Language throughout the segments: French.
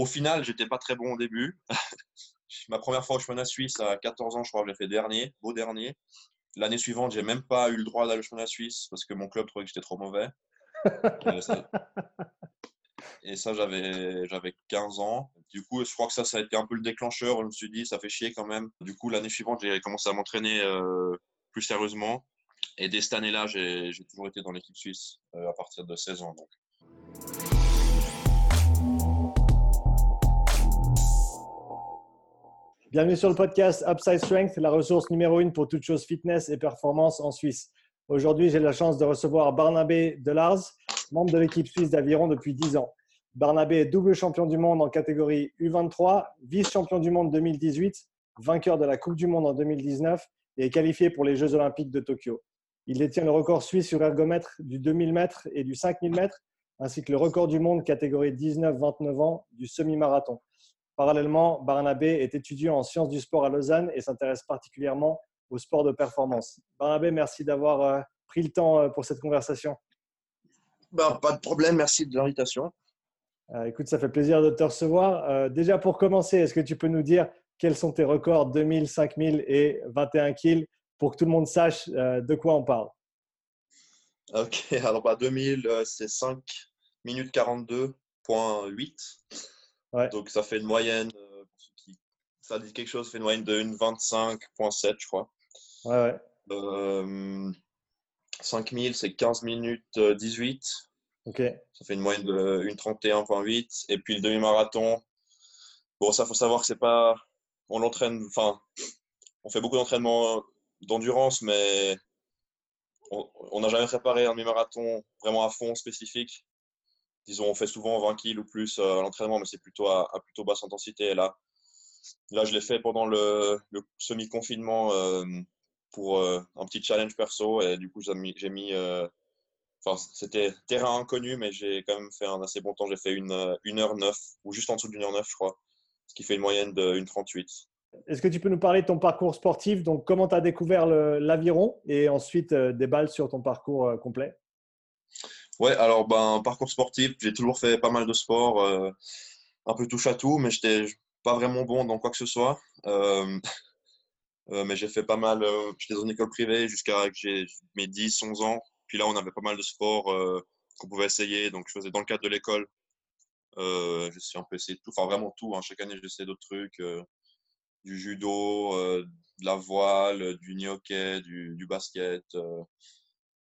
au final, j'étais pas très bon au début. Ma première fois au championnat suisse à 14 ans, je crois que j'ai fait dernier, beau dernier. L'année suivante, j'ai même pas eu le droit d'aller au championnat suisse parce que mon club trouvait que j'étais trop mauvais. Et ça, j'avais, j'avais 15 ans. Du coup, je crois que ça, ça a été un peu le déclencheur. Je me suis dit, ça fait chier quand même. Du coup, l'année suivante, j'ai commencé à m'entraîner euh, plus sérieusement. Et dès cette année-là, j'ai, j'ai toujours été dans l'équipe suisse euh, à partir de 16 ans. Donc. Bienvenue sur le podcast Upside Strength, la ressource numéro une pour toute chose fitness et performance en Suisse. Aujourd'hui, j'ai la chance de recevoir Barnabé Delars, membre de l'équipe suisse d'aviron depuis 10 ans. Barnabé est double champion du monde en catégorie U23, vice-champion du monde 2018, vainqueur de la Coupe du Monde en 2019 et est qualifié pour les Jeux Olympiques de Tokyo. Il détient le record suisse sur ergomètre du 2000 mètres et du 5000 mètres, ainsi que le record du monde catégorie 19-29 ans du semi-marathon. Parallèlement, Barnabé est étudiant en sciences du sport à Lausanne et s'intéresse particulièrement au sport de performance. Barnabé, merci d'avoir euh, pris le temps euh, pour cette conversation. Ben, pas de problème, merci de l'invitation. Euh, écoute, ça fait plaisir de te recevoir. déjà pour commencer, est-ce que tu peux nous dire quels sont tes records 2000, 5000 et 21 kills pour que tout le monde sache de quoi on parle? Ok, alors bah, 2000, c'est 5 minutes 42.8. Donc ça fait une moyenne, euh, qui, ça dit quelque chose, fait une moyenne de 1,25.7 je crois. Ouais, ouais. 5000, euh, c'est 15 minutes 18. Ok. Ça fait une moyenne de 1,31.8. Et puis le demi-marathon, bon, ça, faut savoir que c'est pas. On l'entraîne, enfin, on fait beaucoup d'entraînement d'endurance, mais on n'a jamais préparé un demi-marathon vraiment à fond spécifique disons, on fait souvent 20 kills ou plus euh, à l'entraînement, mais c'est plutôt à, plutôt basse intensité. Là, là je l'ai fait pendant le, semi-confinement euh, pour euh, un petit challenge perso. Et du coup, j'ai mis. enfin, c'était terrain inconnu, mais j'ai quand même fait un assez bon temps. J'ai fait une, une heure 9 ou juste en dessous d'une heure 9, je crois, ce qui fait une moyenne de 1,38. Est-ce que tu peux nous parler de ton parcours sportif? Donc, comment tu as découvert l'aviron? Et ensuite des balles sur ton parcours complet Ouais, alors ben parcours sportif, j'ai toujours fait pas mal de sport, euh, un peu touche à tout, mais j'étais pas vraiment bon dans quoi que ce soit. Euh, euh, mais j'ai fait pas mal, j'étais dans une école privée jusqu'à mes 10, 11 ans. Puis là, on avait pas mal de sports qu'on pouvait essayer. Donc, je faisais dans le cadre de l'école. je suis un peu essayé tout, enfin vraiment tout. Hein. Chaque année, j'essaie d'autres trucs, du judo, de la voile, du hockey, du, du basket,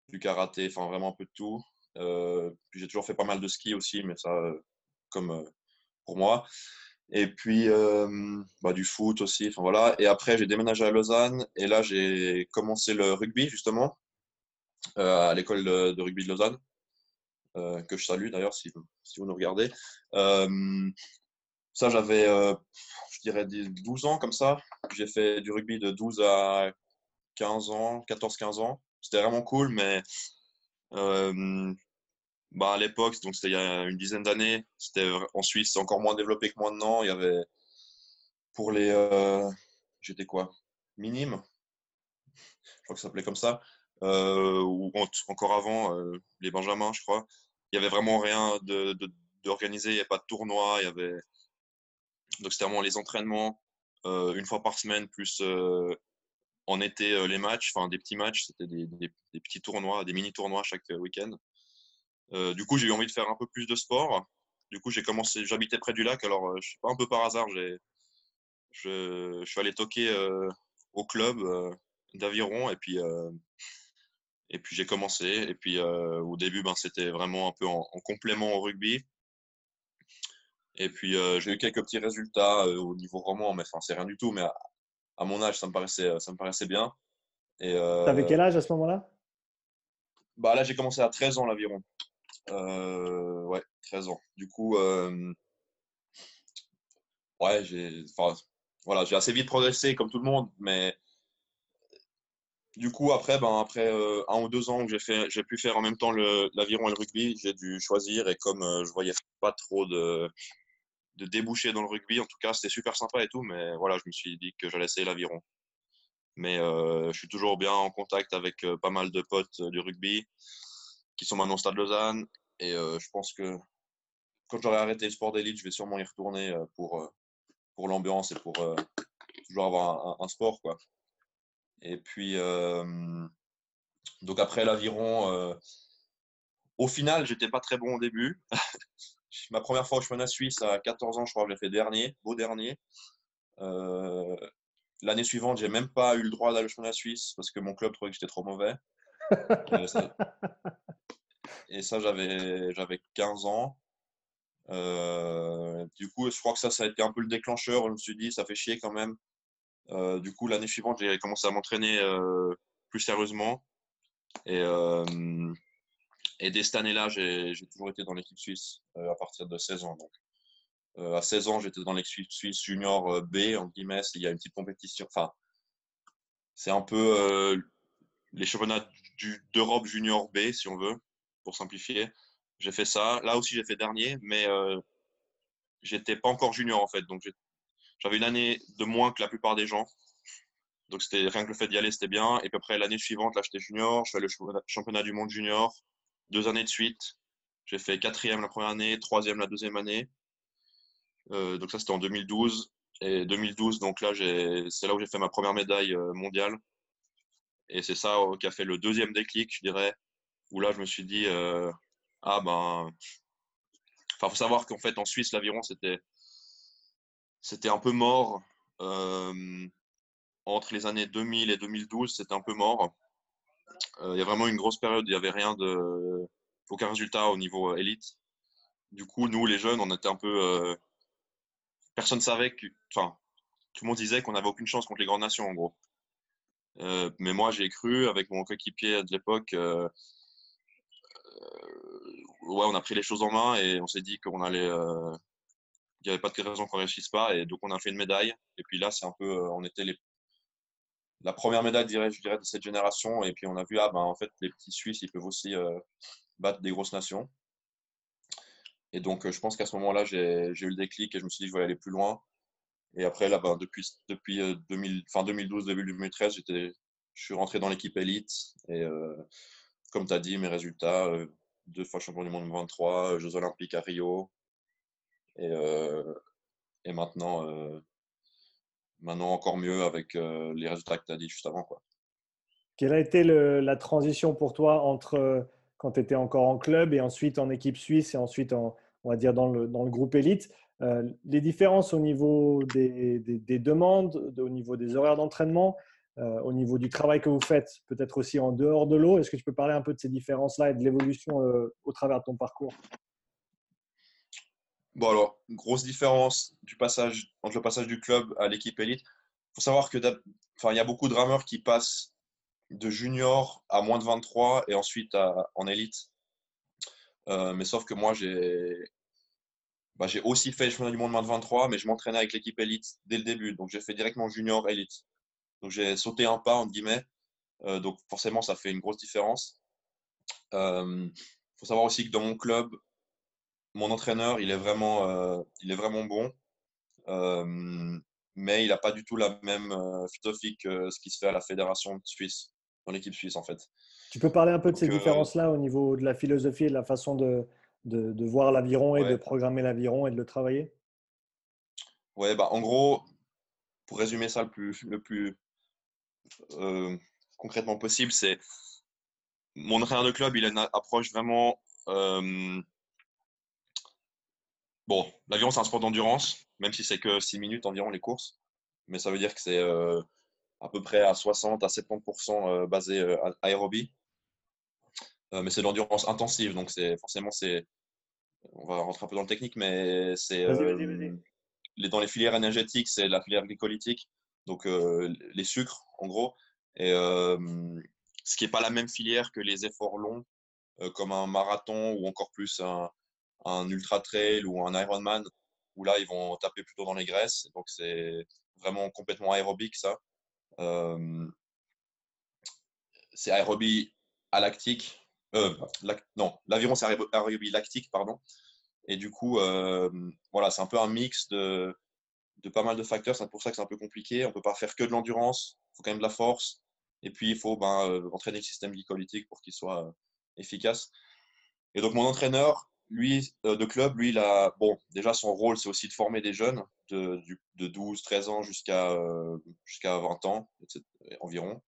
du karaté, enfin vraiment un peu de tout. Euh, j'ai toujours fait pas mal de ski aussi, mais ça, euh, comme euh, pour moi. Et puis bah, du foot aussi. Enfin voilà. Et après, j'ai déménagé à Lausanne et là, j'ai commencé le rugby justement à l'école de, rugby de Lausanne. que je salue d'ailleurs si, si, vous nous regardez. ça, j'avais, je dirais, 12 ans comme ça. J'ai fait du rugby de 12 à 15 ans, 14-15 ans. C'était vraiment cool, mais bah, à l'époque, donc c'était il y a une dizaine d'années, c'était en Suisse, c'est encore moins développé que maintenant. Il y avait pour les, euh, j'étais quoi, minime, je crois que ça s'appelait comme ça, euh, ou encore avant euh, les Benjamins, je crois. Il y avait vraiment rien de, d'organisé, il n'y avait pas de tournoi, il y avait donc c'était vraiment les entraînements une fois par semaine plus en été les matchs, enfin des petits matchs, c'était des, des, petits tournois, des mini tournois chaque week-end. Euh, du coup, j'ai eu envie de faire un peu plus de sport. Du coup, j'ai commencé, j'habitais près du lac, alors euh, je sais pas, un peu par hasard, j'ai, je, suis allé toquer euh, au club d'aviron et puis et puis j'ai commencé. Et puis au début, ben, c'était vraiment un peu en, complément au rugby. Et puis j'ai eu quelques petits résultats au niveau roman, mais enfin c'est rien du tout. Mais à, mon âge, ça me paraissait, ça me paraissait bien. Et T'avais quel âge à ce moment-là? Bah là, j'ai commencé à 13 ans l'aviron. Euh, ouais, 13 ans. Du coup, euh, ouais, j'ai voilà, assez vite progressé comme tout le monde, mais du coup, après, ben, après euh, un ou deux ans que j'ai pu faire en même temps l'aviron et le rugby, j'ai dû choisir et comme je voyais pas trop de, de débouchés dans le rugby, en tout cas, c'était super sympa et tout, mais voilà, je me suis dit que j'allais essayer l'aviron. Mais je suis toujours bien en contact avec pas mal de potes du rugby qui sont maintenant au Stade Lausanne. Et euh, je pense que quand j'aurai arrêté le sport d'élite, je vais sûrement y retourner pour, pour l'ambiance et pour toujours avoir un, sport. Quoi. Et puis, donc après l'aviron, au final, j'étais pas très bon au début. Ma première fois au chemin suisse à 14 ans, je crois que j'ai fait dernier, beau dernier. L'année suivante, j'ai même pas eu le droit d'aller au chemin suisse parce que mon club trouvait que j'étais trop mauvais. et ça, j'avais, j'avais 15 ans. du coup, je crois que ça, ça a été un peu le déclencheur. Je me suis dit, ça fait chier quand même. du coup, l'année suivante, j'ai commencé à m'entraîner plus sérieusement. Et, et dès cette année-là, j'ai toujours été dans l'équipe suisse à partir de 16 ans. Donc. à 16 ans, j'étais dans l'équipe suisse junior B, en guillemets. Il y a une petite compétition. Enfin, c'est un peu les championnats d'Europe junior B, si on veut, pour simplifier. J'ai fait ça. Là aussi, j'ai fait dernier, mais euh, j'étais pas encore junior en fait. Donc, j'avais une année de moins que la plupart des gens. Donc, c'était rien que le fait d'y aller, c'était bien. Et puis après, l'année suivante, là, j'étais junior. Je fais le championnat du monde junior. Deux années de suite. J'ai fait quatrième la première année, troisième la deuxième année. Euh, donc, ça, c'était en 2012. Et 2012, donc là, c'est là où j'ai fait ma première médaille euh, mondiale. Et c'est ça qui a fait le deuxième déclic, je dirais, où là, je me suis dit, euh, ah ben. Enfin, faut savoir qu'en fait, en Suisse, l'aviron, c'était, c'était un peu mort. Euh, entre les années 2000 et 2012, c'était un peu mort. Euh, il y a vraiment une grosse période, il n'y avait rien de. aucun résultat au niveau élite. Du coup, nous, les jeunes, on était un peu. personne ne savait que. Enfin, tout le monde disait qu'on n'avait aucune chance contre les grandes nations, en gros. Euh, mais moi, j'ai cru avec mon coéquipier de l'époque. Euh, euh, ouais, on a pris les choses en main et on s'est dit qu'on allait. il n'y avait pas de raison qu'on ne réussisse pas. Et donc, on a fait une médaille. Et puis là, c'est un peu. on était les, la première médaille, je dirais, de cette génération. Et puis, on a vu, ah ben, en fait, les petits Suisses, ils peuvent aussi battre des grosses nations. Et donc, je pense qu'à ce moment-là, j'ai eu le déclic et je me suis dit, je vais aller plus loin. Et après, là, ben, depuis, depuis 2000, euh, fin 2012, début 2013, je suis rentré dans l'équipe élite. Et euh, comme tu as dit, mes résultats, euh, deux fois champion du monde 23, Jeux olympiques à Rio. Et, et maintenant, maintenant, encore mieux avec les résultats que tu as dit juste avant. Quoi. Quelle a été la transition pour toi entre quand tu étais encore en club et ensuite en équipe suisse et ensuite, en, on va dire, dans le, dans le groupe élite? Les différences au niveau des, demandes, au niveau des horaires d'entraînement, euh, au niveau du travail que vous faites, peut-être aussi en dehors de l'eau. Est-ce que tu peux parler un peu de ces différences-là et de l'évolution euh, au travers de ton parcours? Bon alors, grosse différence du passage entre le passage du club à l'équipe élite. Il faut savoir que enfin, il y a beaucoup de rameurs qui passent de junior à moins de 23 et ensuite en élite. mais sauf que moi, j'ai bah, j'ai aussi fait le championnat du monde moins de 23, mais je m'entraînais avec l'équipe élite dès le début. Donc j'ai fait directement junior élite. Donc j'ai sauté un pas, entre guillemets. Euh, donc forcément, ça fait une grosse différence. Il euh, faut savoir aussi que dans mon club, mon entraîneur, il est vraiment, euh, il est vraiment bon. mais il n'a pas du tout la même philosophie que ce qui se fait à la fédération suisse, dans l'équipe suisse en fait. Tu peux parler un peu de ces différences-là au niveau de la philosophie et de la façon de, de, voir l'aviron et de programmer l'aviron et de le travailler? Ouais, bah, en gros, pour résumer ça le plus, le plus euh, concrètement possible, c'est mon entraîneur de club, il a une approche vraiment. Euh, bon, l'aviron, c'est un sport d'endurance, même si c'est que 6 minutes environ les courses. Mais ça veut dire que c'est euh, à peu près à 60 à 70% basé aérobie. Mais c'est de l'endurance intensive, donc c'est forcément c'est on va rentrer un peu dans le technique, mais c'est euh, dans les filières énergétiques, c'est la filière glycolytique, donc euh, les sucres en gros, et euh, ce qui n'est pas la même filière que les efforts longs, comme un marathon ou encore plus un, un ultra trail ou un Ironman, où là ils vont taper plutôt dans les graisses, donc c'est vraiment complètement aérobique ça. c'est aérobie à lactique, euh, non, l'aviron, c'est aérobie lactique, pardon. Et du coup, euh, voilà, c'est un peu un mix de, pas mal de facteurs. C'est pour ça que c'est un peu compliqué. On ne peut pas faire que de l'endurance. Il faut quand même de la force. Et puis, il faut ben, euh, entraîner le système glycolytique pour qu'il soit efficace. Et donc, mon entraîneur, lui, de club, lui, il a, bon, déjà son rôle, c'est aussi de former des jeunes de, de 12, 13 ans jusqu'à jusqu'à 20 ans environ,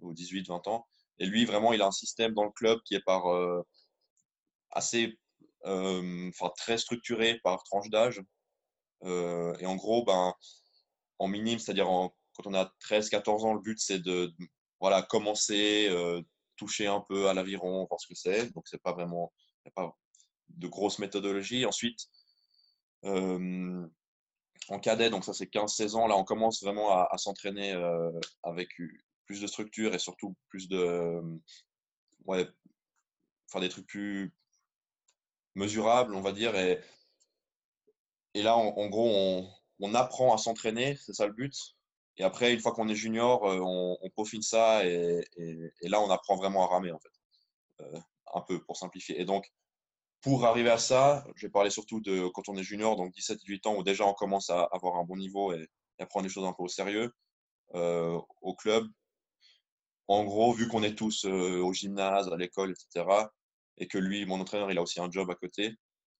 ou 18, 20 ans. Et lui, vraiment, il a un système dans le club qui est par assez, enfin, très structuré par tranche d'âge. et en gros, ben, en minime, c'est-à-dire quand on a 13, 14 ans, le but, c'est de, voilà, commencer, toucher un peu à l'aviron, voir ce que c'est. Donc, c'est pas vraiment, il n'y a pas de grosse méthodologie. Ensuite, en cadet, donc ça c'est 15-16 ans, là on commence vraiment à, s'entraîner avec plus de structure et surtout plus de. ouais, faire des trucs plus mesurables, on va dire. Et, et là, en, gros, on, on, apprend à s'entraîner, c'est ça le but. Et après, une fois qu'on est junior, on, on peaufine ça et, et, là, on apprend vraiment à ramer, en fait. un peu pour simplifier. Et donc, pour arriver à ça, je vais parler surtout de quand on est junior, donc 17-18 ans, où déjà on commence à avoir un bon niveau et, à prendre les choses un peu au sérieux. Euh, au club, en gros, vu qu'on est tous euh, au gymnase, à l'école, etc., et que lui, mon entraîneur, il a aussi un job à côté,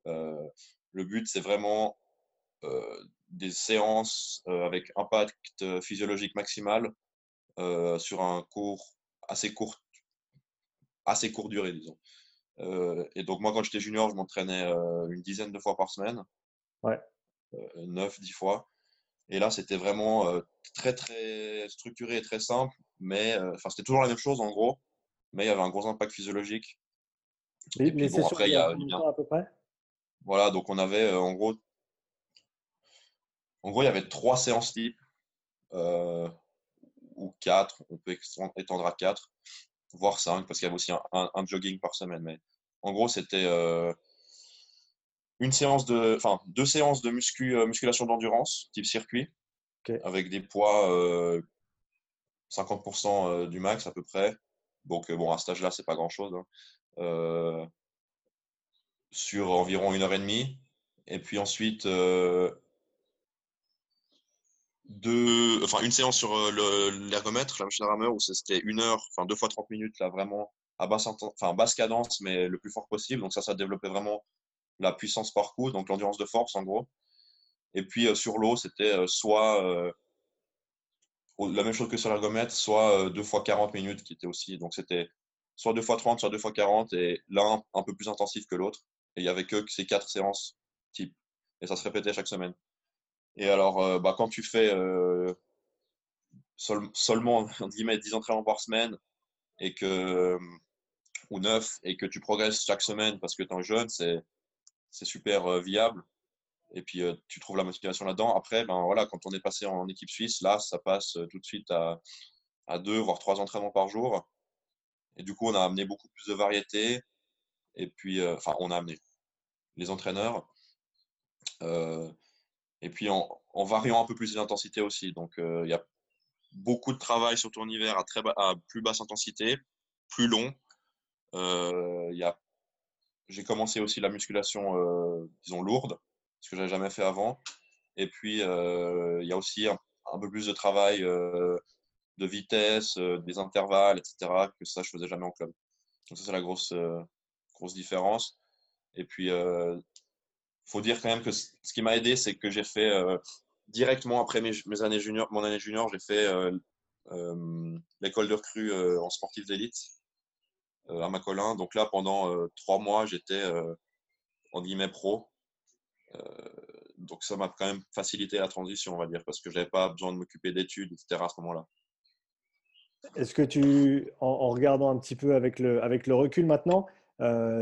euh, le but, c'est vraiment des séances avec impact physiologique maximal sur un cours assez court, assez court durée, disons. Euh, et donc, moi, quand j'étais junior, je m'entraînais euh, une dizaine de fois par semaine. Ouais. 9, euh, 10 fois. Et là, c'était vraiment très, très structuré et très simple. Mais enfin, c'était toujours la même chose, en gros. Mais il y avait un gros impact physiologique. Et, puis, bon, après, il y a, à peu près? Voilà, donc on avait en gros. En gros, il y avait trois séances types. ou quatre. On peut étendre à quatre voire 5, parce qu'il y avait aussi un, jogging par semaine. Mais en gros, c'était euh, une séance de, enfin, deux séances de muscu, euh, musculation d'endurance, type circuit, avec des poids 50% euh, du max à peu près. Donc, bon, à ce stage-là, c'est pas grand-chose. Hein. sur environ une heure et demie. Et puis ensuite, deux, enfin, une séance sur euh, l'ergomètre, la machine à rameur, où c'était une heure, enfin deux fois 30 minutes, là vraiment à basse, cadence, mais le plus fort possible. Donc ça, ça développait vraiment la puissance par coup, donc l'endurance de force en gros. Et puis euh, sur l'eau, c'était euh, soit la même chose que sur l'ergomètre, soit deux fois 40 minutes qui était aussi. Donc c'était soit deux fois 30, soit deux fois 40, et l'un un peu plus intensif que l'autre. Et il y avait que ces quatre séances type. Et ça se répétait chaque semaine. Et alors, euh, bah, quand tu fais euh, seulement 10 entraînements par semaine et que, ou 9 et que tu progresses chaque semaine parce que tu es jeune, c'est super euh, viable. Et puis, tu trouves la motivation là-dedans. Après, ben, voilà, quand on est passé en équipe suisse, là, ça passe tout de suite à, deux, voire trois entraînements par jour. Et du coup, on a amené beaucoup plus de variété. Et puis, enfin, on a amené les entraîneurs. Et puis en, variant un peu plus l'intensité aussi. Donc il y a beaucoup de travail sur ton hiver à, très plus basse intensité, plus long. Euh, j'ai commencé aussi la musculation, disons, lourde, ce que je n'avais jamais fait avant. Et puis, il y a aussi un, peu plus de travail de vitesse, des intervalles, etc., que ça, je faisais jamais en club. Donc ça, c'est la grosse, grosse différence. Et puis, faut dire quand même que ce qui m'a aidé, c'est que j'ai fait euh, directement après mes, années junior, mon année junior, j'ai fait euh, euh, l'école de recrue en sportif d'élite à Macolin. Donc là, pendant trois mois, j'étais en guillemets pro. Donc ça m'a quand même facilité la transition, on va dire, parce que j'avais pas besoin de m'occuper d'études, etc. à ce moment-là. Est-ce que tu, en, regardant un petit peu avec le, avec le recul maintenant,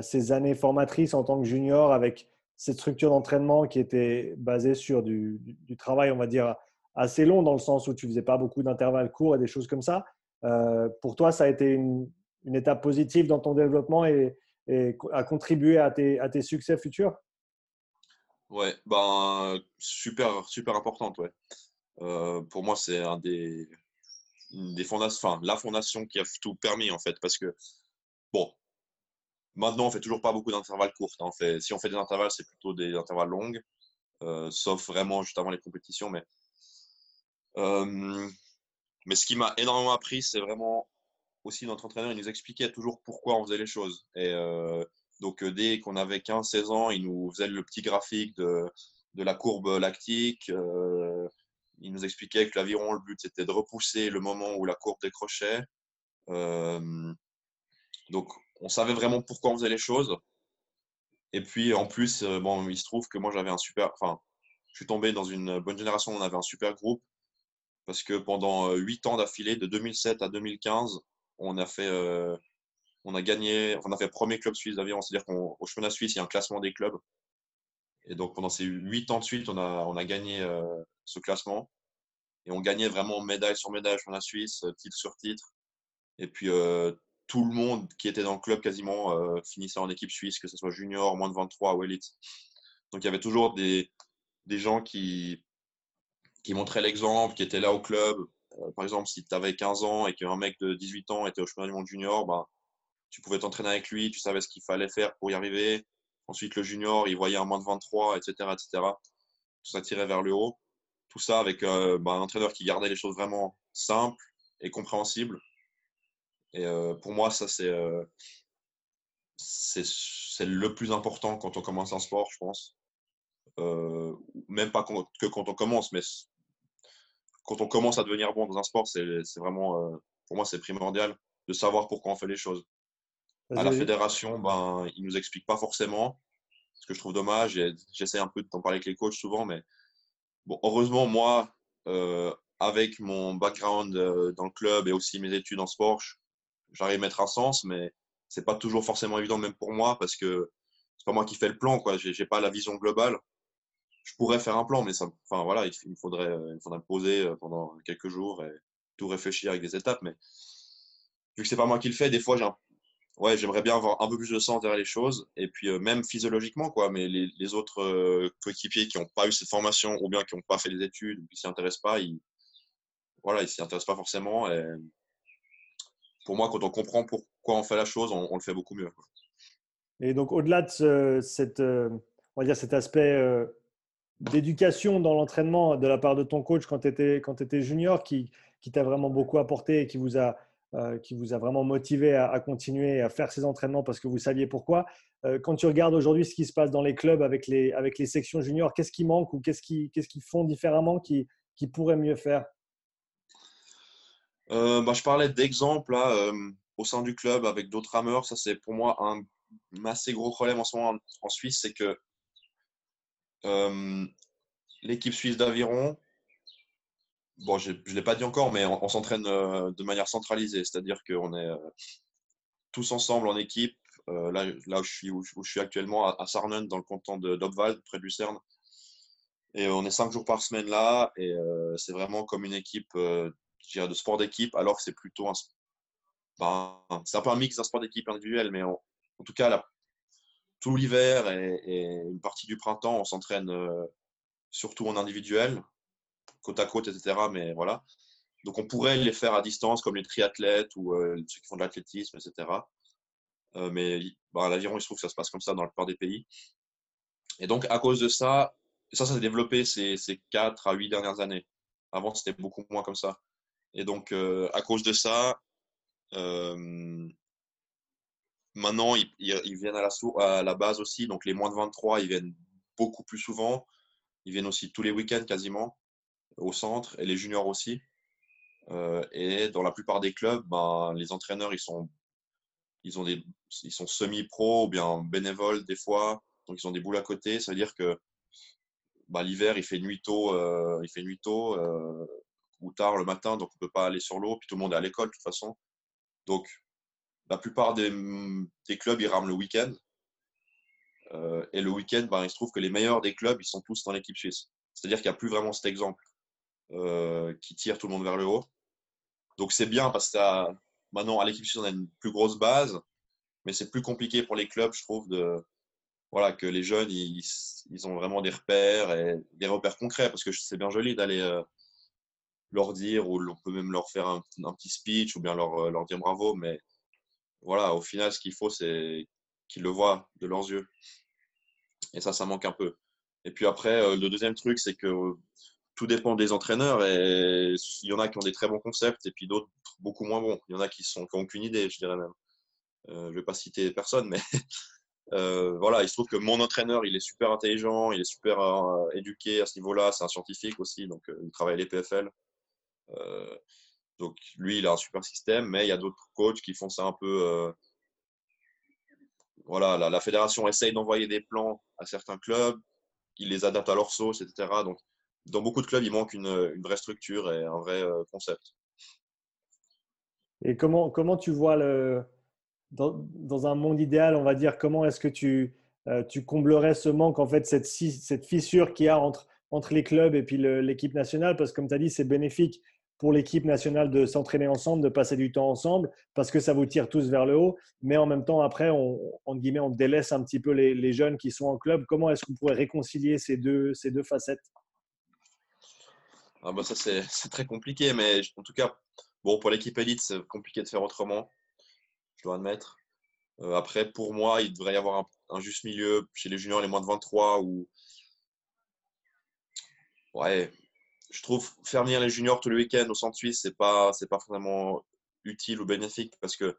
ces années formatrices en tant que junior avec cette structure d'entraînement qui était basée sur du, travail, on va dire, assez long, dans le sens où tu faisais pas beaucoup d'intervalles courts et des choses comme ça. Euh, pour toi, ça a été une, étape positive dans ton développement et, a contribué à tes, succès futurs? Ouais, ben, super, super importante. Ouais. Euh, pour moi, c'est un des, des fondations, la fondation qui a tout permis, en fait, parce que, bon, Maintenant, on fait toujours pas beaucoup d'intervalles courts. Hein. si on fait des intervalles, c'est plutôt des intervalles longs, euh, sauf vraiment juste avant les compétitions. Mais, euh, mais ce qui m'a énormément appris, c'est vraiment aussi notre entraîneur, il nous expliquait toujours pourquoi on faisait les choses. Donc, dès qu'on avait 15-16 ans, ils nous faisaient le petit graphique de, la courbe lactique. ils nous expliquaient que l'aviron, le but, c'était de repousser le moment où la courbe décrochait. donc, on savait vraiment pourquoi on faisait les choses. Et puis, en plus, bon, il se trouve que moi, j'avais un super. Enfin, je suis tombé dans une bonne génération, on avait un super groupe. Parce que pendant 8 ans d'affilée, de 2007 à 2015, on a fait, on a gagné, on a fait premier club suisse d'aviron. C'est-à-dire qu'au championnat suisse, il y a un classement des clubs. Et donc pendant ces 8 ans de suite, on a, on a gagné ce classement. Et on gagnait vraiment médaille sur médaille, championnat suisse, titre sur titre. Et puis tout le monde qui était dans le club quasiment finissait en équipe suisse, que ce soit junior, moins de 23 ou élite. Donc il y avait toujours des, des gens qui, qui montraient l'exemple, qui étaient là au club. Euh, par exemple, si tu avais 15 ans et qu'un mec de 18 ans était au chemin du monde junior, bah, tu pouvais t'entraîner avec lui, tu savais ce qu'il fallait faire pour y arriver. Ensuite, le junior, il voyait un moins de 23, etc. etc. Tout ça tirait vers le haut. Tout ça avec euh, bah, un entraîneur qui gardait les choses vraiment simples et compréhensibles. Et euh, pour moi, ça, c'est c'est le plus important quand on commence un sport, je pense. même pas que quand on commence, mais quand on commence à devenir bon dans un sport, c'est vraiment, euh, pour moi, c'est primordial de savoir pourquoi on fait les choses. À la fédération, ben, ils nous expliquent pas forcément, ce que je trouve dommage. J'essaie un peu de t'en parler avec les coachs souvent, mais bon, heureusement, moi, euh, avec mon background euh, dans le club et aussi mes études en sport, j'arrive à mettre un sens, mais c'est pas toujours forcément évident, même pour moi, parce que c'est pas moi qui fais le plan, quoi. J'ai pas la vision globale je pourrais faire un plan, mais ça, enfin voilà, il, faudrait, il faudrait me poser euh, pendant quelques jours et tout réfléchir avec des étapes. Mais vu que c'est pas moi qui le fais, des fois, j'ai ouais, j'aimerais bien avoir un peu plus de sens derrière les choses. Et puis euh, même physiologiquement, quoi. Mais les, autres euh, coéquipiers qui n'ont pas eu cette formation ou bien qui n'ont pas fait les études qui s'y intéressent pas, ils, voilà, ils s'y intéressent pas forcément. Pour moi, quand on comprend pourquoi on fait la chose, on, le fait beaucoup mieux. Et donc, au-delà de cette, on va dire cet aspect d'éducation dans l'entraînement de la part de ton coach quand tu étais, étais junior qui, qui t'a vraiment beaucoup apporté et qui vous a, euh, qui vous a vraiment motivé à, continuer à faire ces entraînements parce que vous saviez pourquoi. Euh, quand tu regardes aujourd'hui ce qui se passe dans les clubs avec les, avec les sections juniors, qu'est-ce qui manque ou qu'est-ce qu'ils qu'ils font différemment qui, qui pourraient mieux faire? Euh, bah, Je parlais d'exemples au sein du club avec d'autres rameurs. Ça, c'est pour moi un, assez gros problème en ce moment en Suisse, c'est que euh, l'équipe suisse d'aviron, bon, je ne l'ai pas dit encore, mais on, s'entraîne euh, de manière centralisée, c'est-à-dire qu'on est euh, tous ensemble en équipe. là, là où, je suis, actuellement, à, Sarnen, dans le canton d'Obwald, près de Lucerne. Et on est cinq jours par semaine là, et c'est vraiment comme une équipe de sport d'équipe, alors que c'est plutôt un, ben, c'est un peu un mix d'un sport d'équipe individuel, mais en tout cas, tout l'hiver et, une partie du printemps, on s'entraîne euh, surtout en individuel, côte à côte, etc. Mais voilà. Donc on pourrait les faire à distance, comme les triathlètes ou euh, ceux qui font de l'athlétisme, etc. Euh, mais bah, à l'aviron, il se trouve que ça se passe comme ça dans la plupart des pays. Et donc, à cause de ça, ça, s'est développé ces, ces 4 à 8 dernières années. Avant, c'était beaucoup moins comme ça. Et donc, à cause de ça, Maintenant, ils, viennent à la base aussi. Donc, les moins de 23, ils viennent beaucoup plus souvent. Ils viennent aussi tous les week-ends quasiment au centre et les juniors aussi. Euh, et dans la plupart des clubs, ben, les entraîneurs, ils sont, ils ont des, ils sont semi-pro ou bien bénévoles des fois. Donc, ils ont des boules à côté. Ça veut dire que ben, l'hiver, il fait nuit tôt, euh, il fait nuit tôt euh, ou tard le matin, donc on ne peut pas aller sur l'eau. Puis tout le monde est à l'école de toute façon. Donc, la plupart des, clubs, ils rament le week-end. Et le week-end, ben, il se trouve que les meilleurs des clubs, ils sont tous dans l'équipe suisse. C'est-à-dire qu'il n'y a plus vraiment cet exemple qui tire tout le monde vers le haut. Donc c'est bien parce que maintenant, à l'équipe suisse, on a une plus grosse base, mais c'est plus compliqué pour les clubs, je trouve, de, voilà, que les jeunes, ils, ont vraiment des repères et des repères concrets, parce que c'est bien joli d'aller euh, leur dire, ou on peut même leur faire un, petit speech, ou bien leur, leur dire bravo, mais voilà, au final, ce qu'il faut, c'est qu'ils le voient de leurs yeux. Et ça, ça manque un peu. Et puis après, euh, le deuxième truc, c'est que tout dépend des entraîneurs. Et il y en a qui ont des très bons concepts et puis d'autres beaucoup moins bons. Il y en a qui n'ont aucune idée, je dirais même. Euh, je vais pas citer personne, mais voilà, il se trouve que mon entraîneur, il est super intelligent, il est super éduqué à ce niveau-là, c'est un scientifique aussi, donc il travaille à l'EPFL. donc lui, il a un super système, mais il y a d'autres coachs qui font ça un peu voilà, la, fédération essaye d'envoyer des plans à certains clubs, ils les adaptent à leur sauce, etc. Donc, dans beaucoup de clubs, il manque une, vraie structure et un vrai euh, concept. Et comment, comment tu vois le, dans, un monde idéal, on va dire, comment est-ce que tu, euh, tu comblerais ce manque, en fait, cette, cette fissure qu'il y a entre, entre les clubs et puis l'équipe nationale? Parce que comme tu as dit, c'est bénéfique pour l'équipe nationale de s'entraîner ensemble, de passer du temps ensemble, parce que ça vous tire tous vers le haut. Mais en même temps, après, on, guillemets, on délaisse un petit peu les, jeunes qui sont en club. Comment est-ce qu'on pourrait réconcilier ces deux, ces deux facettes? Ah bah Ça, c'est très compliqué. Mais en tout cas, bon, pour l'équipe élite, c'est compliqué de faire autrement, je dois admettre. Euh, après, pour moi, il devrait y avoir un, juste milieu chez les juniors, les moins de 23, où ouais, je trouve faire venir les juniors tous les week-ends au centre suisse, c'est pas, c'est pas vraiment utile ou bénéfique parce que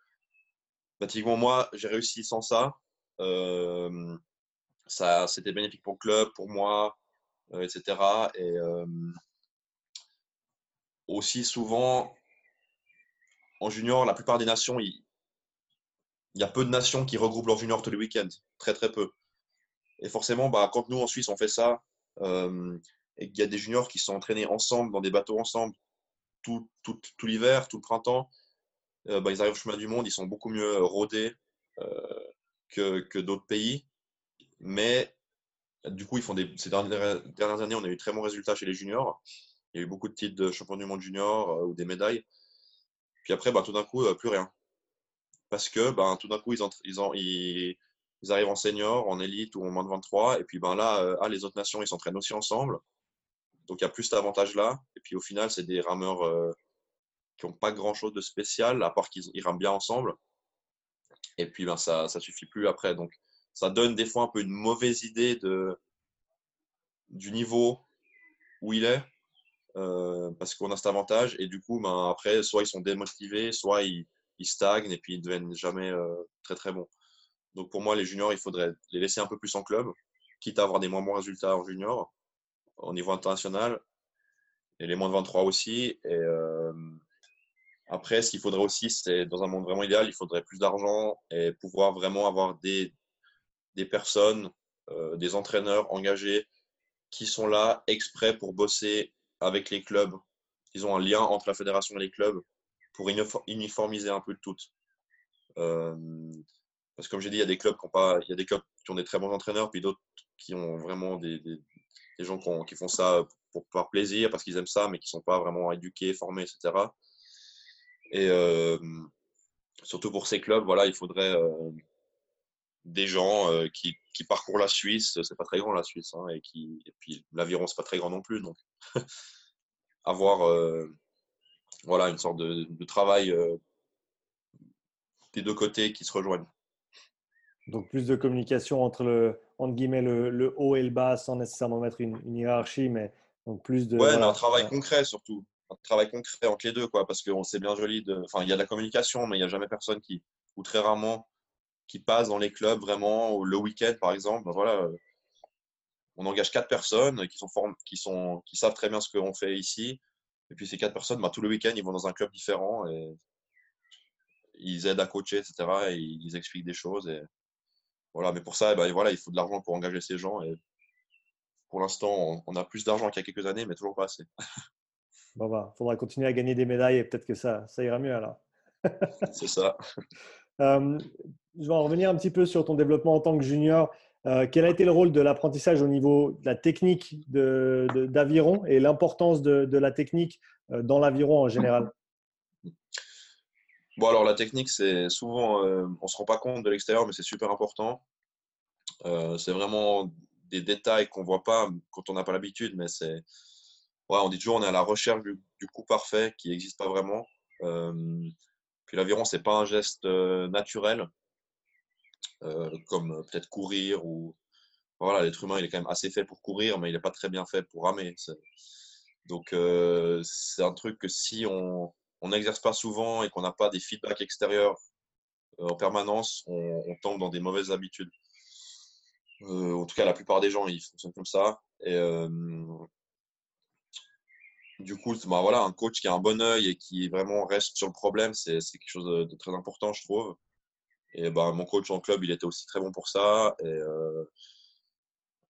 pratiquement moi, j'ai réussi sans ça. Euh, ça, c'était bénéfique pour le club, pour moi, etc. Et euh, aussi souvent, en junior, la plupart des nations, il, y a peu de nations qui regroupent leurs juniors tous les week-ends, très très peu. Et forcément, bah, quand nous en Suisse on fait ça, et qu'il y a des juniors qui sont entraînés ensemble, dans des bateaux ensemble, tout, tout, tout l'hiver, tout le printemps, euh, bah, ils arrivent au chemin du monde, ils sont beaucoup mieux rodés euh, que, que d'autres pays. Mais du coup, ils font des, ces dernières, dernières, années, on a eu très bons résultats chez les juniors. Il y a eu beaucoup de titres de champion du monde junior euh, ou des médailles. Puis après, bah, tout d'un coup, plus rien. Parce que bah, tout d'un coup, ils, ils, ont, ils, arrivent en senior, en élite ou en moins de 23. Et puis ben, là, ah, les autres nations, ils s'entraînent aussi ensemble. Donc il y a plus cet avantage-là. Et puis au final, c'est des rameurs euh, qui n'ont pas grand-chose de spécial, à part qu'ils rament bien ensemble. Et puis ben, ça ne suffit plus après. Donc ça donne des fois un peu une mauvaise idée de, du niveau où il est, euh, parce qu'on a cet avantage. Et du coup, ben, après, soit ils sont démotivés, soit ils, stagnent et puis ils ne deviennent jamais euh, très très bons. Donc pour moi, les juniors, il faudrait les laisser un peu plus en club, quitte à avoir des moins bons résultats en junior au niveau international et les moins de 23 aussi. Et euh, après, ce qu'il faudrait aussi, c'est dans un monde vraiment idéal, il faudrait plus d'argent et pouvoir vraiment avoir des, des personnes, des entraîneurs engagés qui sont là exprès pour bosser avec les clubs. Ils ont un lien entre la fédération et les clubs pour uniformiser un peu le tout. Euh, parce que comme j'ai dit, il y a des clubs qui ont pas, il y a des clubs qui ont des très bons entraîneurs, puis d'autres qui ont vraiment des, gens qui, font ça pour, par plaisir, parce qu'ils aiment ça, mais qui sont pas vraiment éduqués, formés, etc. Et euh, surtout pour ces clubs, voilà, il faudrait euh, des gens qui, parcourent la Suisse. C'est pas très grand la Suisse, hein, et, et puis l'aviron, c'est pas très grand non plus. Donc, avoir voilà, une sorte de, de travail des deux côtés qui se rejoignent. Donc plus de communication entre le, entre guillemets, le, haut et le bas sans nécessairement mettre une, hiérarchie, mais donc plus de. Ouais, un travail concret surtout. Un travail concret entre les deux, quoi, parce qu'on sait bien joli. Enfin, il y a de la communication, mais il n'y a jamais personne qui, ou très rarement, qui passe dans les clubs vraiment le week-end, par exemple. Ben voilà, on engage quatre personnes qui sont, qui sont qui savent très bien ce qu'on fait ici. Et puis ces quatre personnes, ben, tout le week-end, ils vont dans un club différent et ils aident à coacher, etc. Et ils expliquent des choses. Et voilà, mais pour ça, ben, voilà, il faut de l'argent pour engager ces gens. Et pour l'instant, on, a plus d'argent qu'il y a quelques années, mais toujours pas assez. Bon, bah, faudra continuer à gagner des médailles et peut-être que ça, ça ira mieux alors. C'est ça. Euh, je vais en revenir un petit peu sur ton développement en tant que junior. Euh, quel a été le rôle de l'apprentissage au niveau de la technique d'aviron et l'importance de, la technique euh, dans l'aviron en général? Bon, alors la technique, c'est souvent, euh, on ne se rend pas compte de l'extérieur, mais c'est super important. C'est vraiment des détails qu'on ne voit pas quand on n'a pas l'habitude, mais c'est. Ouais, on dit toujours on est à la recherche du, coup parfait qui n'existe pas vraiment. Puis l'aviron, ce n'est pas un geste naturel, comme peut-être courir ou. Voilà, l'être humain, il est quand même assez fait pour courir, mais il n'est pas très bien fait pour ramer. Donc, c'est un truc que si on n'exerce pas souvent et qu'on n'a pas des feedbacks extérieurs euh, en permanence, on, tombe dans des mauvaises habitudes. en tout cas, la plupart des gens, ils fonctionnent comme ça. Et du coup, bah, voilà, un coach qui a un bon œil et qui vraiment reste sur le problème, c'est quelque chose de, très important, je trouve. Et bah, mon coach en club, il était aussi très bon pour ça. Et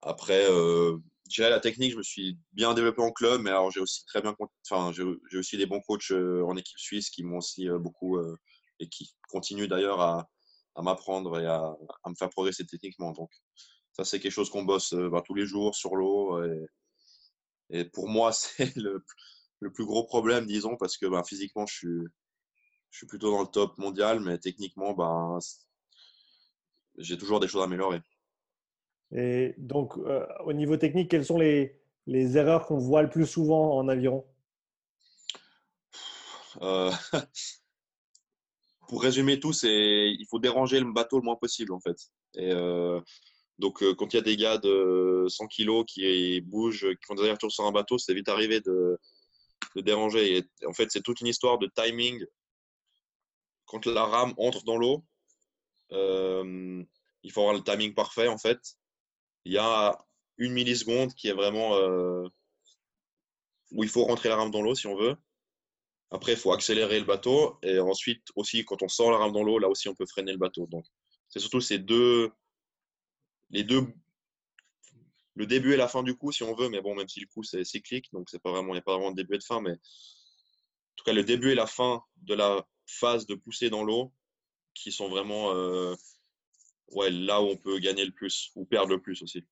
après, euh, la technique, je me suis bien développé en club, mais alors j'ai aussi très bien, enfin, j'ai aussi des bons coachs en équipe suisse qui m'ont aussi beaucoup et qui continuent d'ailleurs à, m'apprendre et à, me faire progresser techniquement. Donc, ça, c'est quelque chose qu'on bosse bah, tous les jours sur l'eau. Et, pour moi, c'est le, le, plus gros problème, disons, parce que bah, physiquement, je suis, je suis plutôt dans le top mondial, mais techniquement, bah, j'ai toujours des choses à améliorer. Et donc, euh, au niveau technique, quelles sont les, les erreurs qu'on voit le plus souvent en aviron? Euh, Pour résumer tout, c'est il faut déranger le bateau le moins possible en fait. Et euh, donc, quand il y a des gars de 100 kg qui bougent, qui font des allers-retours sur un bateau, c'est vite arrivé de, de déranger. Et en fait, c'est toute une histoire de timing. Quand la rame entre dans l'eau, il faut avoir le timing parfait en fait il y a une milliseconde qui est vraiment euh, où il faut rentrer la rame dans l'eau si on veut. Après, il faut accélérer le bateau. Et ensuite, aussi, quand on sort la rame dans l'eau, là aussi, on peut freiner le bateau. Donc, c'est surtout ces deux, les deux, le début et la fin du coup, si on veut. Mais bon, même si le coup, c'est cyclique, donc c'est pas vraiment, il n'y a pas vraiment de début et de fin. Mais en tout cas, le début et la fin de la phase de poussée dans l'eau qui sont vraiment euh, ouais, là où on peut gagner le plus ou perdre le plus aussi.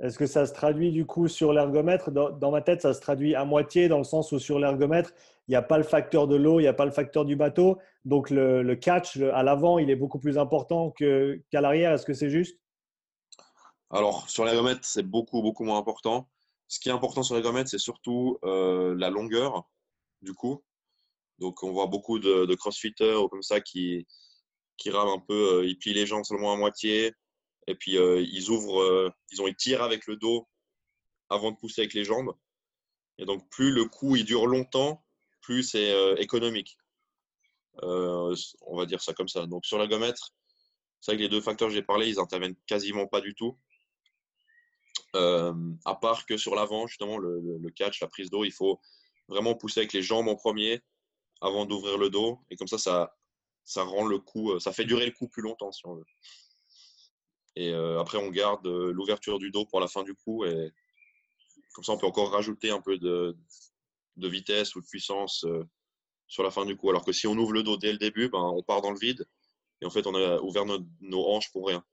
Est-ce que ça se traduit du coup sur l'ergomètre? Dans, ma tête, ça se traduit à moitié dans le sens où sur l'ergomètre, il n'y a pas le facteur de l'eau, il n'y a pas le facteur du bateau. Donc le, catch à l'avant, il est beaucoup plus important qu'à l'arrière. Est-ce que c'est juste? Alors sur l'ergomètre, c'est beaucoup, beaucoup moins important. Ce qui est important sur l'ergomètre, c'est surtout euh, la longueur du coup. Donc on voit beaucoup de, crossfitters comme ça qui, qui rament un peu, euh, ils plient les jambes seulement à moitié, et puis euh, ils ouvrent, euh, ils, ont, ils tirent avec le dos avant de pousser avec les jambes. Et donc plus le coup il dure longtemps, plus c'est économique. on va dire ça comme ça. Donc sur l'ergomètre, c'est vrai que les deux facteurs que j'ai parlé, ils interviennent quasiment pas du tout. à part que sur l'avant, justement, le, catch, la prise d'eau, il faut vraiment pousser avec les jambes en premier avant d'ouvrir le dos. Et comme ça, ça rend le coup, euh, ça fait durer le coup plus longtemps si on veut. Et euh, après, on garde euh, l'ouverture du dos pour la fin du coup. Et comme ça, on peut encore rajouter un peu de, de vitesse ou de puissance sur la fin du coup. Alors que si on ouvre le dos dès le début, ben, on part dans le vide. Et en fait, on a ouvert nos, hanches pour rien.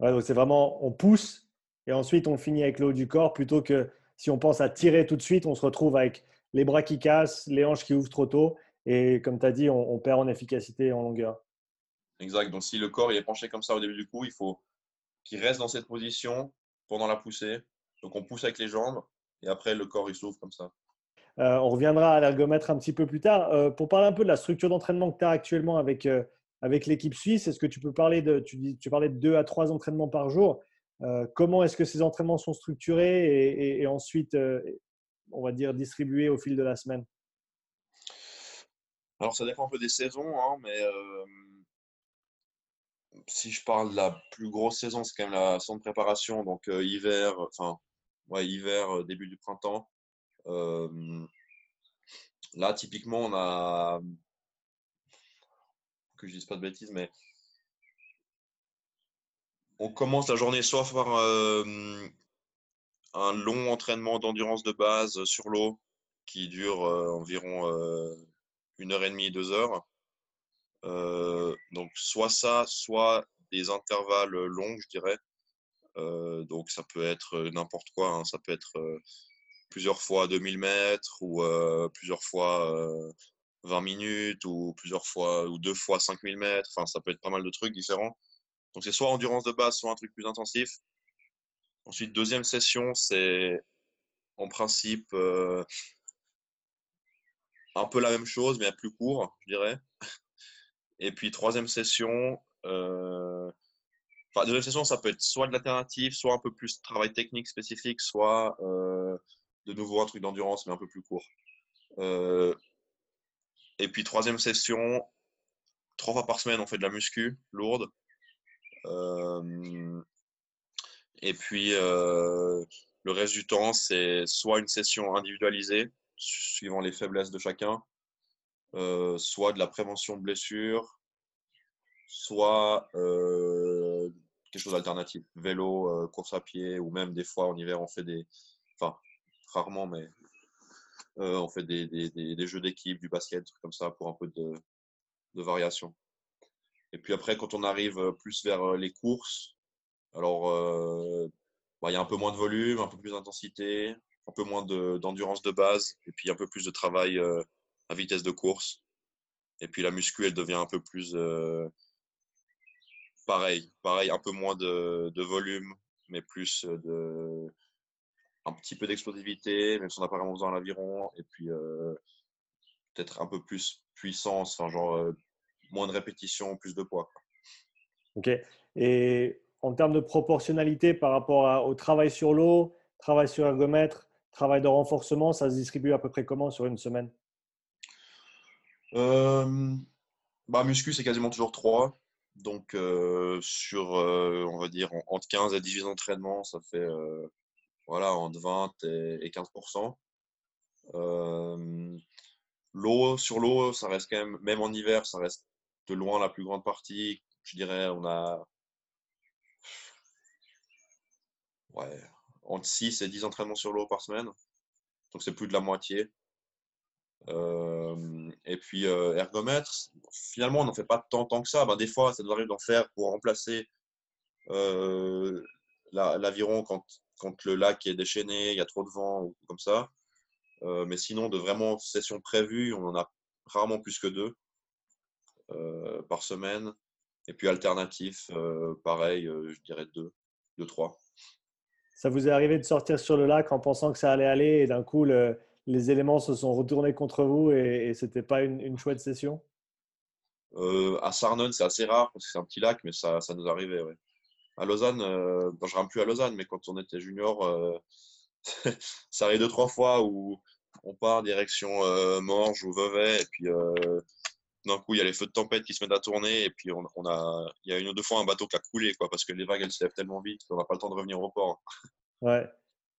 Ouais, donc c'est vraiment, on pousse et ensuite on finit avec le haut du corps plutôt que si on pense à tirer tout de suite, on se retrouve avec les bras qui cassent, les hanches qui ouvrent trop tôt. Et comme tu as dit, on, perd en efficacité et en longueur. Exact. Donc si le corps il est penché comme ça au début du coup, il faut qu'il reste dans cette position pendant la poussée. Donc on pousse avec les jambes et après le corps il s'ouvre comme ça. Euh, on reviendra à l'ergomètre un petit peu plus tard. Euh, pour parler un peu de la structure d'entraînement que tu as actuellement avec, euh, avec l'équipe suisse, est-ce que tu peux parler de, tu, dis, tu parlais de deux à trois entraînements par jour. comment est-ce que ces entraînements sont structurés et ensuite, on va dire, distribués au fil de la semaine? Alors, ça dépend un peu des saisons, hein, mais euh, si je parle de la plus grosse saison, c'est quand même la saison de préparation, donc euh, hiver, enfin, ouais, hiver, euh, début du printemps. là, typiquement, on a, que je dise pas de bêtises, mais on commence la journée soit par un long entraînement d'endurance de base sur l'eau qui dure environ une heure et demie, deux heures. Euh, donc soit ça, soit des intervalles longs, je dirais. Euh, donc ça peut être n'importe quoi, hein. ça peut être euh, plusieurs fois 2000 mètres ou plusieurs fois 20 minutes ou plusieurs fois ou deux fois 5000 mètres. Enfin, ça peut être pas mal de trucs différents. Donc c'est soit endurance de base, soit un truc plus intensif. Ensuite, deuxième session, c'est en principe un peu la même chose, mais plus court, je dirais. Et puis, troisième session, euh... enfin, deuxième session, ça peut être soit de l'alternative, soit un peu plus travail technique spécifique, soit euh, de nouveau un truc d'endurance, mais un peu plus court. Euh... Et puis, troisième session, trois fois par semaine, on fait de la muscu lourde. Euh... Et puis, le reste du temps, c'est soit une session individualisée, suivant les faiblesses de chacun, soit de la prévention de blessures, soit quelque chose d'alternatif. Vélo, course à pied, ou même des fois en hiver, on fait des. Enfin, rarement, mais on fait des, des, des jeux d'équipe, du basket, comme ça, pour un peu de, de variation. Et puis après, quand on arrive plus vers les courses, alors bah, il y a un peu moins de volume, un peu plus d'intensité, un peu moins d'endurance de, base, et puis un peu plus de travail à vitesse de course. Et puis la muscu, elle devient un peu plus pareil, pareil, un peu moins de, de, volume, mais plus de un petit peu d'explosivité, même si on n'a pas vraiment besoin l'aviron, et puis peut-être un peu plus puissance, enfin genre moins de répétitions, plus de poids. Ok. Et en termes de proportionnalité par rapport au travail sur l'eau, travail sur ergomètre, travail de renforcement, ça se distribue à peu près comment sur une semaine? Euh, bah, Muscu, c'est quasiment toujours 3. Donc, euh, sur, euh, on va dire, entre 15 et 18 entraînements, ça fait voilà, entre 20 et, 15 L'eau, sur l'eau, ça reste quand même, même en hiver, ça reste de loin la plus grande partie. Je dirais, on a ouais, entre 6 et 10 entraînements sur l'eau par semaine. Donc c'est plus de la moitié. Euh, et puis euh, ergomètre, finalement on n'en fait pas tant, tant que ça. Ben, des fois ça nous arrive d'en faire pour remplacer euh, l'aviron quand, quand, le lac est déchaîné, il y a trop de vent ou comme ça. mais sinon de vraiment sessions prévues, on en a rarement plus que deux par semaine. Et puis alternatif, pareil, je dirais deux, deux, trois. Ça vous est arrivé de sortir sur le lac en pensant que ça allait aller et d'un coup, les éléments se sont retournés contre vous et, ce n'était pas une, chouette session? Euh, À Sarnon, c'est assez rare parce que c'est un petit lac, mais ça, nous arrivait. Ouais. À Lausanne, euh, je ne rentre plus à Lausanne, mais quand on était junior, euh, ça arrive deux, trois fois où on part direction Morges ou Vevey et puis d'un coup, il y a les feux de tempête qui se mettent à tourner et puis on, a, il y a une ou deux fois un bateau qui a coulé quoi, parce que les vagues elles se lèvent tellement vite qu'on n'a pas le temps de revenir au port. Ouais.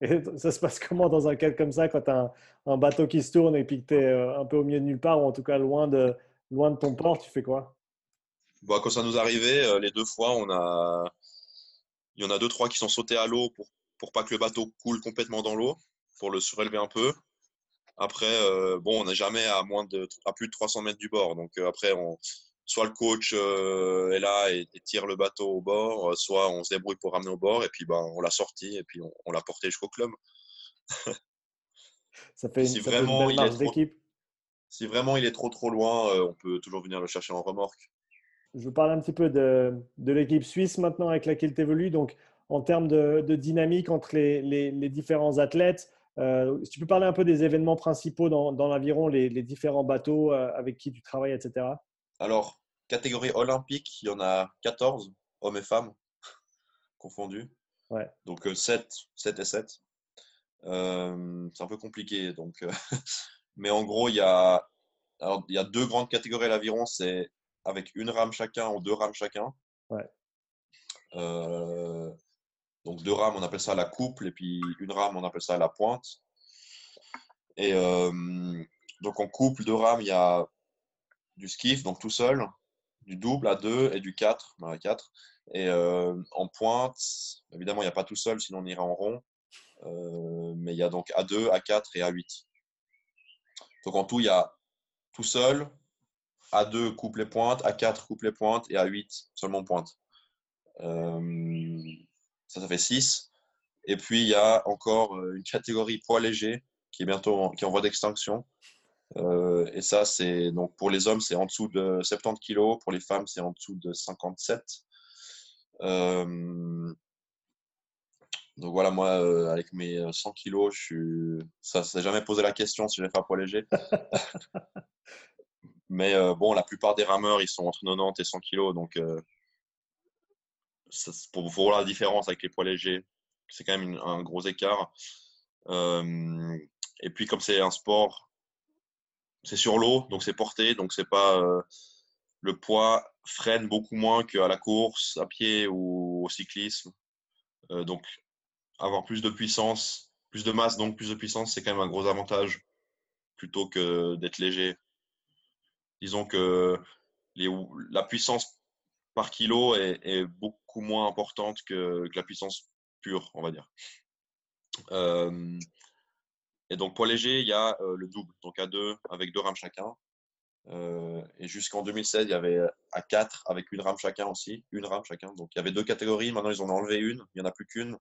Et ça se passe comment dans un cas comme ça quand tu as un, bateau qui se tourne et puis que tu es euh, un peu au milieu de nulle part ou en tout cas loin de, loin de ton port, tu fais quoi? Bon, Quand ça nous arrivait, euh, les deux fois, on a... il y en a deux, trois qui sont sautés à l'eau pour, pour pas que le bateau coule complètement dans l'eau, pour le surélever un peu. Après, euh, bon, on n'est jamais à, moins de, à plus de 300 mètres du bord. Donc euh, après, on, soit le coach euh, est là et, tire le bateau au bord, soit on se débrouille pour ramener au bord et puis ben, on l'a sorti et puis on, l'a porté jusqu'au club. ça fait une, si vraiment, il est trop, Si vraiment il est trop trop loin, on peut toujours venir le chercher en remorque. Je vous parle un petit peu de, de l'équipe suisse maintenant avec laquelle tu évolues. Donc, en termes de, de dynamique entre les, les, les différents athlètes, euh, si tu peux parler un peu des événements principaux dans, dans l'aviron, les, différents bateaux euh, avec qui tu travailles, etc. Alors, catégorie olympique, il y en a 14, hommes et femmes confondus. Ouais. Donc 7, euh, 7 et 7. c'est un peu compliqué. Donc, mais en gros, il y, a, alors, il y a deux grandes catégories à l'aviron. C'est avec une rame chacun ou deux rames chacun. Ouais. Donc deux rames, on appelle ça la couple, et puis une rame, on appelle ça la pointe. Et euh, donc en couple, deux rames, il y a du skiff, donc tout seul, du double à deux et du 4, à 4. Et euh, en pointe, évidemment, il n'y a pas tout seul, sinon on irait en rond. Euh, mais il y a donc A2, A4 et A8. Donc en tout, il y a tout seul, A2 couple et pointe, A4 couple et pointe et A8 seulement pointe. Ça, ça fait 6. Et puis, il y a encore euh, une catégorie poids léger qui est bientôt en, qui est en voie d'extinction. Euh, et ça, c'est donc pour les hommes, c'est en dessous de 70 kg. Pour les femmes, c'est en dessous de 57. Euh, donc voilà, moi, avec mes 100 kg, je suis... ça ne s'est jamais posé la question si je vais faire poids léger. Mais bon, la plupart des rameurs, ils sont entre 90 et 100 kg. Donc pour voir la différence avec les poids légers, c'est quand même un gros écart. Euh, et puis comme c'est un sport, c'est sur l'eau, donc c'est porté, donc c'est pas euh, le poids freine beaucoup moins qu'à la course, à pied ou au cyclisme. donc, avoir plus de puissance, plus de masse, donc plus de puissance, c'est quand même un gros avantage plutôt que d'être léger. Disons que la puissance par kilo est, beaucoup moins importante que, la puissance pure, on va dire. Euh, et donc, poids léger, il y a euh, le double, donc à deux, avec deux rames chacun. Euh, et jusqu'en 2016, il y avait à 4 avec une rame chacun aussi, une rame chacun. Donc il y avait deux catégories. Maintenant, ils ont enlevé une, il n'y en a plus qu'une.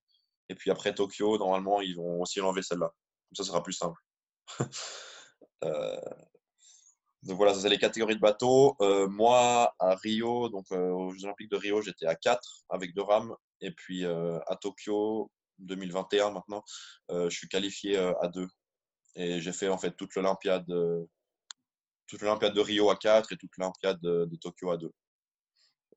Et puis après Tokyo, normalement, ils vont aussi enlever celle-là. Comme ça sera plus simple. Donc voilà, ça c'est les catégories de bateaux. Euh, moi, à Rio, donc euh, aux Jeux Olympiques de Rio, j'étais à 4 avec deux rames. Et puis euh, à Tokyo, 2021 maintenant, je suis qualifié à 2. Et j'ai fait en fait toute l'Olympiade toute l'Olympiade de Rio à 4 et toute l'Olympiade de, Tokyo à 2.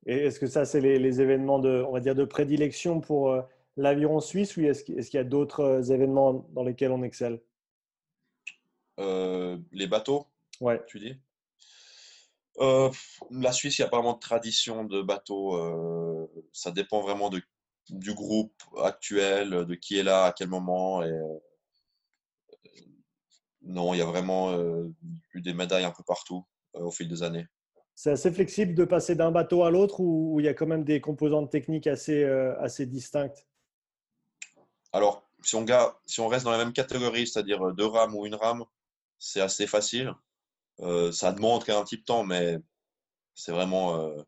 Et est-ce que ça, c'est les, événements de, on va dire, de prédilection pour l'aviron suisse ou est-ce qu'il y a d'autres événements dans lesquels on excelle? Les bateaux Ouais. Tu dis euh, La Suisse, il n'y a pas vraiment de tradition de bateau. Euh, ça dépend vraiment de, du groupe actuel, de qui est là, à quel moment. Et, euh, non, il y a vraiment eu des médailles un peu partout au fil des années. C'est assez flexible de passer d'un bateau à l'autre ou il y a quand même des composantes techniques assez, assez distinctes? Alors, si on, si on reste dans la même catégorie, c'est-à-dire deux rames ou une rame, c'est assez facile. Euh, ça demande quand même un petit temps, mais c'est vraiment euh,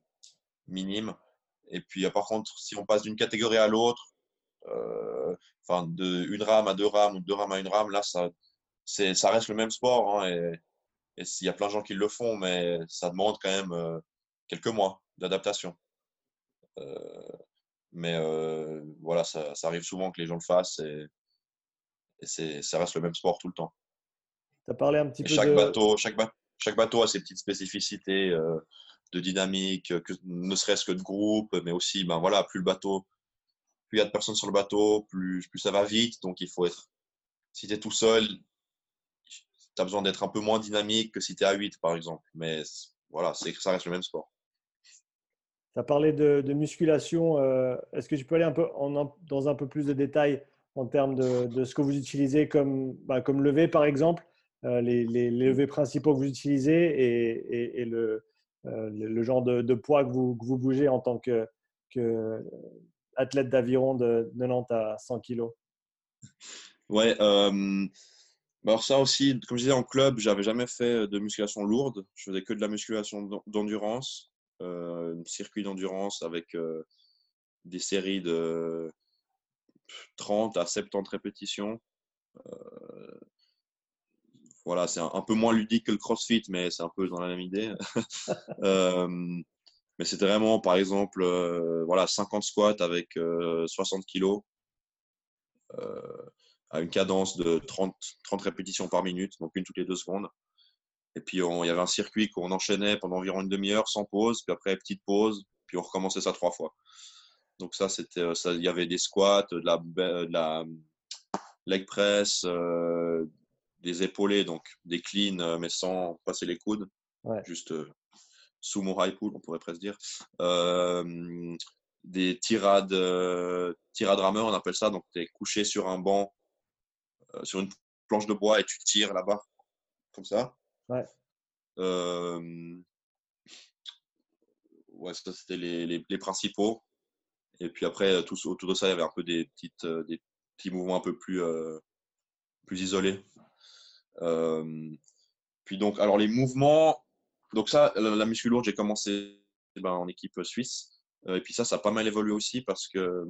minime. Et puis, euh, par contre, si on passe d'une catégorie à l'autre, enfin, de une rame à deux rames ou deux rames à une rame, là, ça, ça reste le même sport. Hein, et il y a plein de gens qui le font, mais ça demande quand même quelques mois d'adaptation. mais voilà, ça, ça, arrive souvent que les gens le fassent et, et ça reste le même sport tout le temps. Tu as parlé un petit peu chaque de... Bateau, chaque, chaque bateau a ses petites spécificités euh, de dynamique, que, ne serait-ce que de groupe, mais aussi, ben voilà, plus le bateau, plus il y a de personnes sur le bateau, plus, plus ça va vite. Donc, il faut être. Si tu es tout seul, tu as besoin d'être un peu moins dynamique que si tu es à 8, par exemple. Mais voilà, ça reste le même sport. Tu as parlé de, musculation. Euh, est-ce que tu peux aller un peu en, dans un peu plus de détails en termes de, de ce que vous utilisez comme, bah, comme lever, par exemple? Les, les, levées principaux que vous utilisez et, euh, le, genre de, poids que vous, bougez en tant que, que athlète d'aviron de 90 à 100 kg Ouais, euh, bah, alors ça aussi, comme je disais en club, j'avais jamais fait de musculation lourde. Je faisais que de la musculation d'endurance, euh, circuit d'endurance avec des séries de 30 à 70 répétitions. Voilà, c'est un, peu moins ludique que le CrossFit, mais c'est un peu dans la même idée. Euh, mais c'était vraiment, par exemple, euh, voilà, 50 squats avec 60 euh, kilos à une cadence de 30, 30 répétitions par minute, donc une toutes les deux secondes. Et puis, il y avait un circuit qu'on enchaînait pendant environ une demi-heure sans pause, puis après, petite pause, puis on recommençait ça trois fois. Donc ça, c'était, il y avait des squats, de la, de la leg press, des épaulés, donc des cleans, euh, mais sans passer les coudes. Juste euh, sous mon high pull, on pourrait presque dire. Euh, des tirades, tirades rameurs, on appelle ça. Donc, tu es couché sur un banc, sur une planche de bois et tu tires là-bas, comme ça. Ouais. ouais, ça, c'était les, les, principaux. Et puis après, tout, autour de ça, il y avait un peu des, petites, des petits mouvements un peu plus, plus isolés. Euh, puis donc, alors les mouvements, donc ça, la, muscu lourde, j'ai commencé ben, en équipe suisse. Euh, et puis ça, ça a pas mal évolué aussi parce que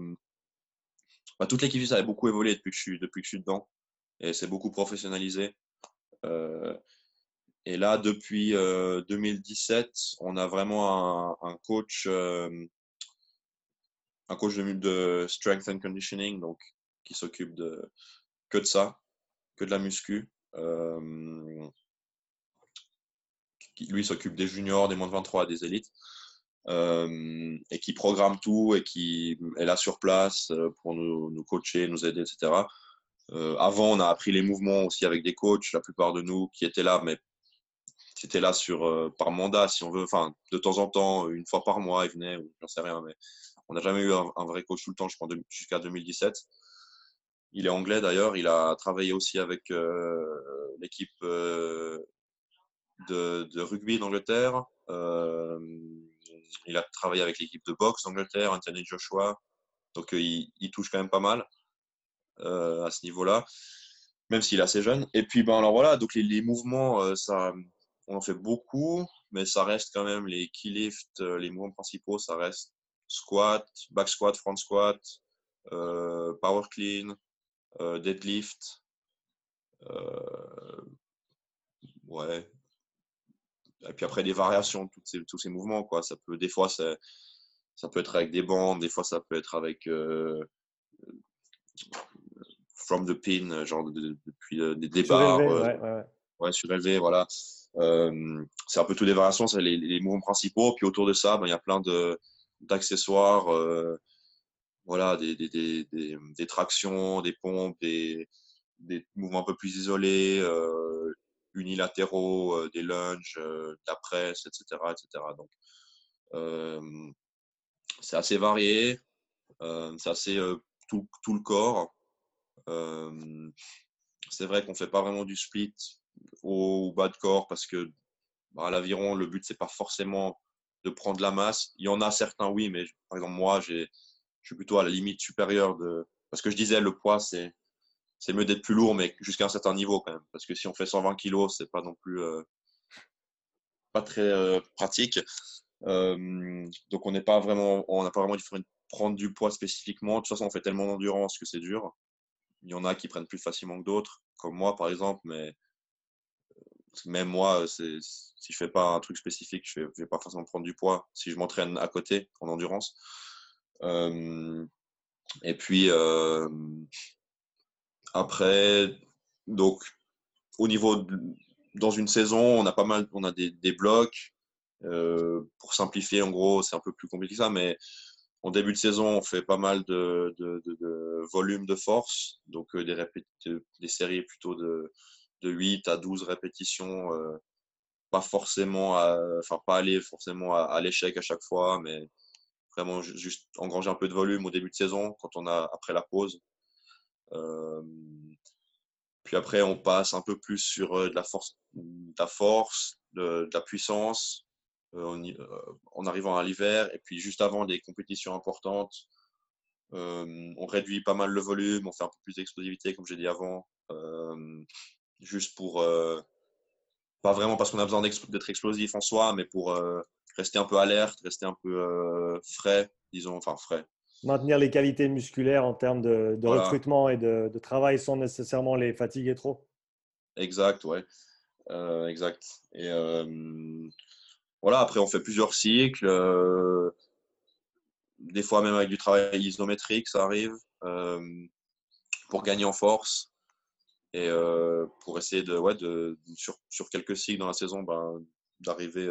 bah, toute l'équipe suisse avait beaucoup évolué depuis que je suis, depuis que je suis dedans. Et c'est beaucoup professionnalisé. Euh, et là, depuis 2017, on a vraiment un, coach, un coach de, de, strength and conditioning, donc qui s'occupe de que de ça, que de la muscu. Euh, qui lui s'occupe des juniors, des moins de 23, des élites, euh, et qui programme tout et qui est là sur place euh, pour nous, coacher, nous aider, etc. avant, on a appris les mouvements aussi avec des coachs, la plupart de nous qui étaient là, mais c'était là sur, par mandat, si on veut. Enfin, de temps en temps, une fois par mois, ils venaient, j'en sais rien, mais On n'a jamais eu un, vrai coach tout le temps, jusqu'à 2017. Il est anglais d'ailleurs. Il a travaillé aussi avec l'équipe de, de, rugby d'Angleterre. il a travaillé avec l'équipe de boxe d'Angleterre, Anthony Joshua. Donc il, touche quand même pas mal à ce niveau-là même s'il est assez jeune. Et puis, ben, alors voilà, donc les, mouvements, euh, on en fait beaucoup, mais ça reste quand même les key lifts, euh, les mouvements principaux, ça reste squat, back squat, front squat, euh, power clean, deadlift. ouais. Et puis après, des variations, toutes ces, tous ces mouvements, quoi. Ça peut, des fois, ça, ça peut être avec des bandes, des fois, ça peut être avec from the pin, euh, genre depuis euh, des débats. Euh, ouais, surélevé, voilà. c'est un peu toutes les variations, c'est les, mouvements principaux. Puis autour de ça, ben, il y a plein d'accessoires, voilà, des, des, des, tractions, des pompes, des, mouvements un peu plus isolés, unilatéraux, des lunges, de la presse, etc. etc. Donc, c'est assez varié, c'est assez tout, tout, le corps c'est vrai qu'on fait pas vraiment du split au, bas de corps parce que bah, à l'aviron, le but, c'est pas forcément de prendre la masse. Il y en a certains, oui, mais par exemple, moi, je suis plutôt à la limite supérieure de. Parce que je disais, le poids, c'est, c'est mieux d'être plus lourd, mais jusqu'à un certain niveau quand même. Parce que si on fait 120 kg, c'est pas non plus euh, pas très euh, pratique. donc on n'est pas vraiment, on n'a pas vraiment de prendre du poids spécifiquement. De toute façon, on fait tellement d'endurance que c'est dur. Il y en a qui prennent plus facilement que d'autres, comme moi par exemple, mais euh, même moi, si je fais pas un truc spécifique, je vais, vais pas forcément prendre du poids si je m'entraîne à côté en endurance. Et puis après, donc au niveau dans une saison, on a pas mal, on a des, blocs. pour simplifier, en gros, c'est un peu plus compliqué que ça, mais en début de saison, on fait pas mal de, de, volume de force, donc euh, des, des séries plutôt de, 8 à 12 répétitions, euh, pas forcément, enfin pas aller forcément à, l'échec à chaque fois, mais vraiment juste engranger un peu de volume au début de saison quand on a après la pause. Euh, puis après, on passe un peu plus sur de la force, de la, force, de la puissance, euh, euh, en, arrivant à l'hiver. Et puis juste avant des compétitions importantes, euh, on réduit pas mal le volume, on fait un peu plus d'explosivité, comme j'ai dit avant, juste pour pas vraiment parce qu'on a besoin d'être explosif en soi, mais pour rester un peu alerte, rester un peu frais, disons, enfin frais. Maintenir les qualités musculaires en termes de, recrutement et de, travail sans nécessairement les fatiguer trop. Exact, ouais. exact. Et voilà, après, on fait plusieurs cycles. Euh, des fois, même avec du travail isométrique, ça arrive. Euh, pour gagner en force. Et euh, pour essayer de, ouais, de, sur, sur, quelques cycles dans la saison, ben, d'arriver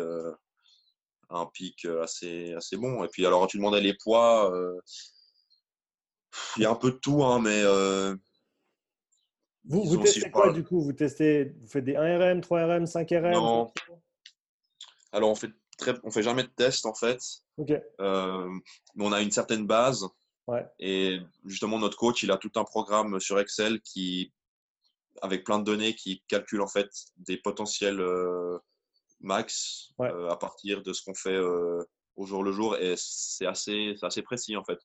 un pic assez, assez bon. Et puis, alors, tu demandais les poids. il y a un peu de tout, hein, mais. vous, vous testez quoi du coup? Vous, testez, vous faites des 1RM, 3RM, 5RM Non. Alors, on fait très, on fait jamais de test en fait. Euh, mais on a une certaine base. Et justement, notre coach, il a tout un programme sur Excel qui, avec plein de données, qui calcule en fait des potentiels euh, max euh, à partir de ce qu'on fait au jour le jour. Et c'est assez, assez précis en fait.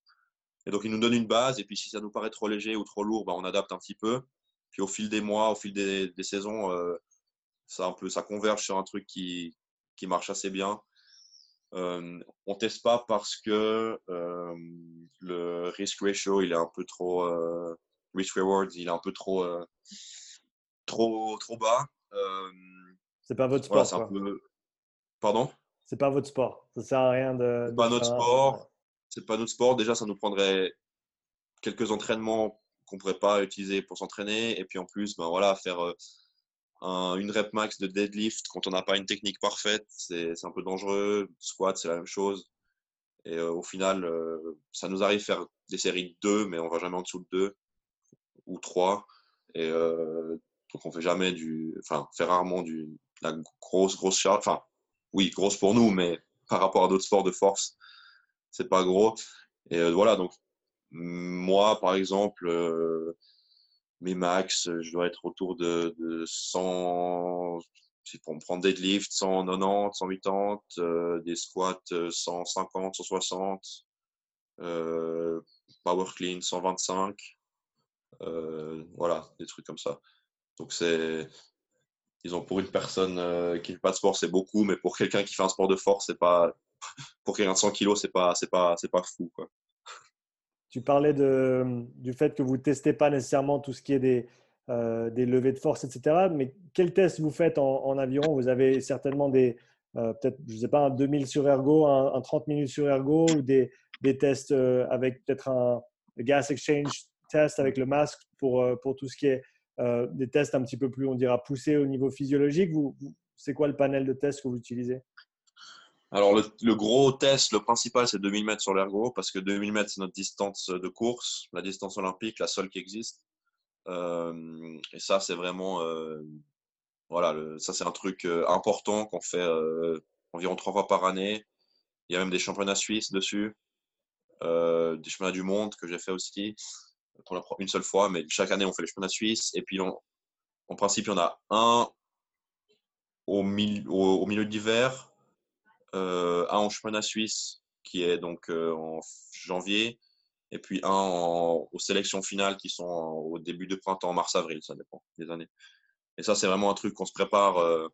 Et donc, il nous donne une base. Et puis, si ça nous paraît trop léger ou trop lourd, bah, on adapte un petit peu. Puis, au fil des mois, au fil des, des saisons, ça, un peu, ça converge sur un truc qui, qui marche assez bien. Euh, on teste pas parce que euh, le risk ratio il est un peu trop euh, risk rewards il est un peu trop euh, trop trop bas. C'est pas votre sport. Pardon? C'est pas votre sport. Ça sert à rien de. C'est pas notre sport. C'est pas notre sport. Déjà, ça nous prendrait quelques entraînements qu'on pourrait pas utiliser pour s'entraîner. Et puis en plus, ben voilà, faire une rep max de deadlift quand on n'a pas une technique parfaite, c'est un peu dangereux. Squat, c'est la même chose. Et euh, au final, euh, ça nous arrive faire des séries de 2, mais on va jamais en dessous de 2 ou 3. Et euh, donc on fait jamais du. Enfin, fait rarement du, la grosse, grosse charge. Enfin, oui, grosse pour nous, mais par rapport à d'autres sports de force, c'est pas gros. Et voilà, donc moi, par exemple, mes max, je dois être autour de, de 100, pour me prendre deadlift, 190, 180, des squats 150, 160, euh, power clean 125, euh, voilà, des trucs comme ça. Donc c'est, ont pour une personne euh, qui ne fait pas de sport, c'est beaucoup, mais pour quelqu'un qui fait un sport de force, c'est pas, pour quelqu'un de 100 kilos, c'est pas, c'est pas, c'est pas fou, quoi. Tu parlais du fait que vous ne testez pas nécessairement tout ce qui est des, des levées de force, etc. Mais quel test vous faites en, aviron? Vous avez certainement des, peut-être, je sais pas, un 2000 sur ergo, un, un, 30 minutes sur ergo ou des, des tests euh, avec peut-être un gas exchange test avec le masque pour, euh, pour tout ce qui est euh, des tests un petit peu plus, on dira, poussés au niveau physiologique. C'est quoi le panel de tests que vous utilisez? Alors, le, gros test, le principal, c'est 2000 mètres sur l'ergo, parce que 2000 mètres, c'est notre distance de course, la distance olympique, la seule qui existe. et ça, c'est vraiment, voilà, ça, c'est un truc important qu'on fait environ trois fois par année. Il y a même des championnats suisses dessus. Euh, des championnats du monde que j'ai fait aussi pour la, une seule fois, mais chaque année on fait les championnats suisses. Et puis en principe, il y en a un au, au, milieu d'hiver, euh, un en championnat suisse qui est donc euh, en janvier, et puis un aux sélections finales qui sont au début de printemps, mars-avril, ça dépend des années. Et ça, c'est vraiment un truc qu'on se prépare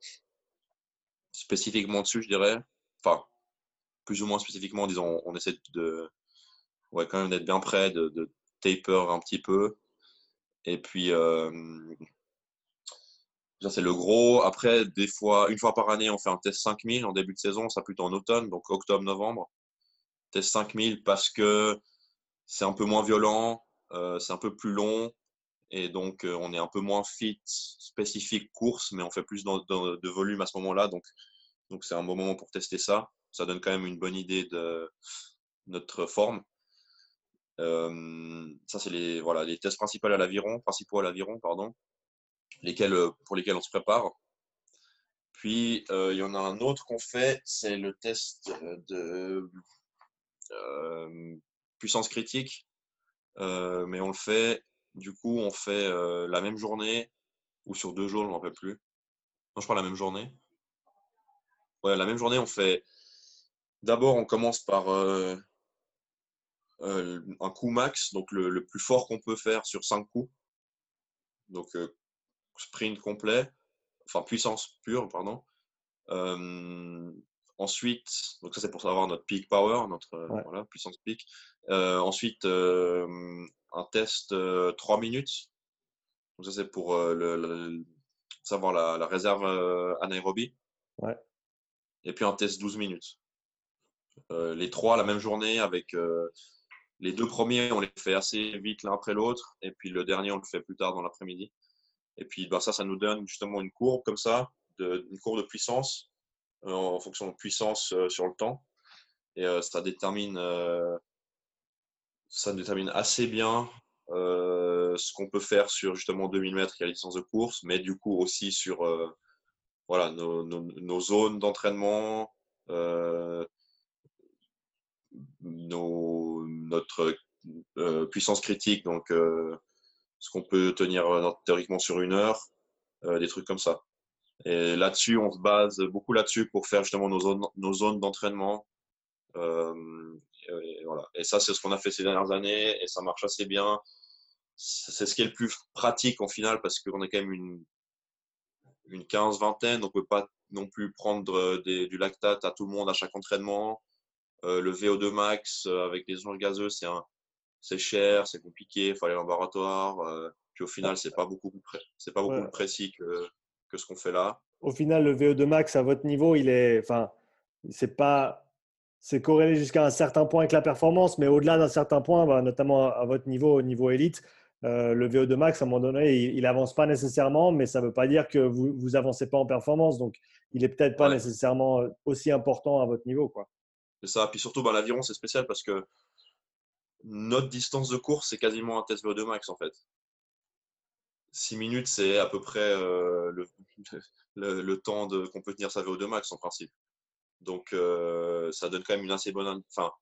spécifiquement dessus, je dirais. Enfin, plus ou moins spécifiquement, disons, on essaie de, ouais, quand même d'être bien prêt, de, de, taper un petit peu. Et puis, euh, ça c'est le gros. Après, des fois, une fois par année, on fait un test 5000 en début de saison, ça plutôt en automne, donc octobre-novembre. Test 5000 parce que c'est un peu moins violent, euh, c'est un peu plus long. Et donc, euh, on est un peu moins fit, spécifique course, mais on fait plus de volume à ce moment-là. Donc, donc c'est un bon moment pour tester ça. Ça donne quand même une bonne idée de notre forme ça, c'est les, tests principaux à l'aviron, principaux à l'aviron, pardon, pour lesquels on se prépare. Puis, il y en a un autre qu'on fait, c'est le test de puissance critique. mais on le fait, du coup, on fait la même journée ou sur deux jours, je ne m'en rappelle plus. Non, je parle la même journée. Ouais, la même journée, on fait. D'abord, on commence par euh, un coup max, donc le, plus fort qu'on peut faire sur 5 coups. Donc euh, sprint complet, enfin puissance pure, pardon. Euh, ensuite, donc ça c'est pour savoir notre peak power, notre puissance peak. ensuite, un test 3 minutes. Donc ça c'est pour le, savoir la, réserve anaérobie. Et puis un test 12 minutes. les trois la même journée avec les deux premiers, on les fait assez vite l'un après l'autre. Et puis le dernier, on le fait plus tard dans l'après-midi. Et puis bah, ça, ça nous donne justement une courbe comme ça, une courbe de puissance euh, en fonction de puissance euh, sur le temps. Et euh, ça détermine, ça détermine assez bien ce qu'on peut faire sur justement 2000 mètres qui est la licence de course, mais du coup aussi sur voilà, nos zones d'entraînement, nos, notre euh, puissance critique, donc euh, ce qu'on peut tenir euh, théoriquement sur une heure, des trucs comme ça. Et là-dessus, on se base beaucoup là-dessus pour faire justement nos zones, nos zones d'entraînement. et, voilà. et ça, c'est ce qu'on a fait ces dernières années et ça marche assez bien. C'est ce qui est le plus pratique en final parce qu'on est quand même une, une 15 vingtaine, on peut pas non plus prendre du lactate à tout le monde à chaque entraînement. Euh, le VO2 max euh, avec des ondes gazeuses, c'est, c'est cher, c'est compliqué, il faut aller en laboratoire. Euh, puis au final, c'est pas beaucoup, c'est pas beaucoup plus précis que, que ce qu'on fait là. Au final, le VO2 max à votre niveau, il est, enfin, c'est pas, c'est corrélé jusqu'à un certain point avec la performance, mais au-delà d'un certain point, bah, notamment à votre niveau, au niveau élite, le VO2 max, à un moment donné, il n'avance pas nécessairement, mais ça ne veut pas dire que vous vous avancez pas en performance. Donc, il est peut-être pas nécessairement aussi important à votre niveau, quoi. C'est ça. Puis surtout, bah, l'aviron, c'est spécial parce que notre distance de course, c'est quasiment un test VO2 max en fait. 6 minutes, c'est à peu près euh, le, le, temps qu'on peut tenir sa VO2 max en principe. Donc, euh, ça donne quand même une assez bonne. Enfin,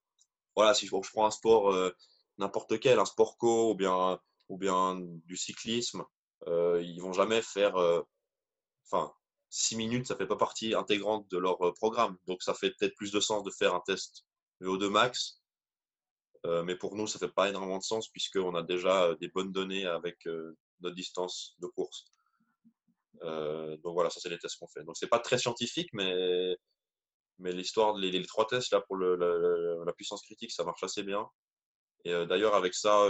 voilà, si je, prends un sport n'importe quel, un sport co ou bien, ou bien du cyclisme, ils vont jamais faire, enfin, six minutes, ça fait pas partie intégrante de leur programme. Donc, ça fait peut-être plus de sens de faire un test VO2 max. mais pour nous, ça fait pas énormément de sens puisqu'on a déjà des bonnes données avec notre distance de course. donc voilà, ça c'est les tests qu'on fait. Donc c'est pas très scientifique, mais mais l'histoire, les, les, trois tests là pour le, la, puissance critique, ça marche assez bien. Et d'ailleurs avec ça,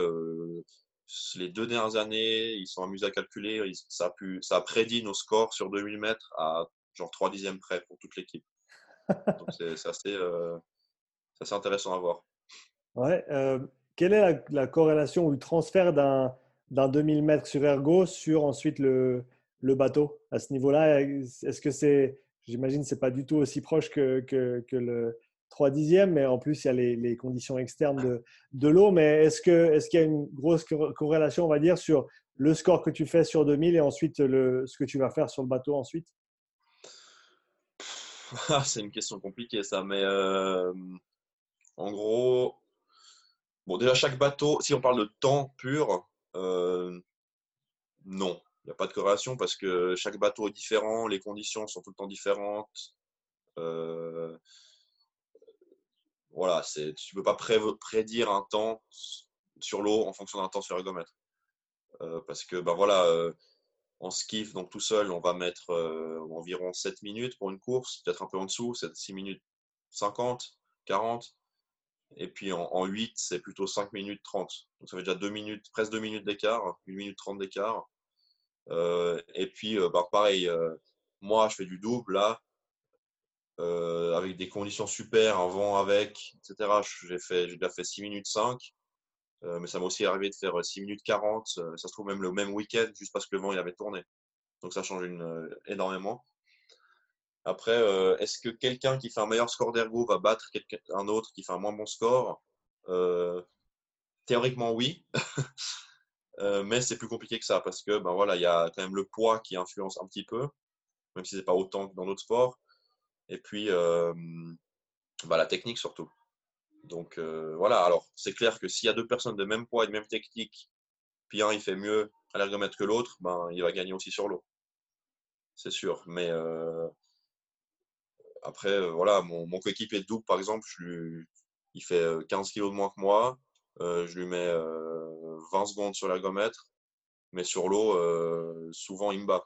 les deux dernières années, ils sont amusés à calculer. ça, a prédit nos scores sur 2000 mètres à genre 3 dixièmes près pour toute l'équipe. Donc c'est assez, assez, intéressant à voir. Ouais, quelle est la, corrélation ou le transfert d'un d'un 2000 mètres sur ergo sur ensuite le, bateau? À ce niveau-là Est-ce que c'est, j'imagine, c'est pas du tout aussi proche que, le 3 dixièmes, mais en plus il y a les, conditions externes de, de l'eau. Mais est-ce qu'il y a une grosse corrélation, on va dire, sur le score que tu fais sur 2000 et ensuite le, ce que tu vas faire sur le bateau ensuite? Ah, C'est une question compliquée ça, mais euh, en gros, bon déjà chaque bateau, si on parle de temps pur, euh, non, il n'y a pas de corrélation parce que chaque bateau est différent, les conditions sont tout le temps différentes. Euh, voilà, tu ne peux pas prédire un temps sur l'eau en fonction d'un temps sur ergomètre. Euh, parce que ben voilà, en skiff, donc tout seul, on va mettre environ 7 minutes pour une course, peut-être un peu en dessous, 6 minutes 50, 40. Et puis en, 8, c'est plutôt 5 minutes 30. Donc ça fait déjà 2 minutes, presque 2 minutes d'écart, 1 minute 30 d'écart. Euh, et puis, euh, bah, pareil, euh, moi, je fais du double là, avec des conditions super, un vent avec, etc. J'ai déjà fait 6 minutes 5. mais ça m'a aussi arrivé de faire 6 minutes 40. ça se trouve même le même week-end, juste parce que le vent il avait tourné. Donc ça change énormément. Après, euh, est-ce que quelqu'un qui fait un meilleur score d'ergo va battre un autre qui fait un moins bon score? Euh, Théoriquement, oui. Euh, mais c'est plus compliqué que ça parce que ben voilà, il y a quand même le poids qui influence un petit peu, même si c'est pas autant que dans d'autres sports. Et puis ben, la technique surtout. Donc voilà, alors c'est clair que s'il y a deux personnes de même poids et de même technique, puis un il fait mieux à l'ergomètre que l'autre, ben il va gagner aussi sur l'eau. C'est sûr. Mais après, euh, voilà, mon, coéquipier de double, par exemple, il fait 15 euh, kg de moins que moi. Euh, je lui mets 20 secondes sur l'ergomètre. Mais sur l'eau, souvent, il me bat.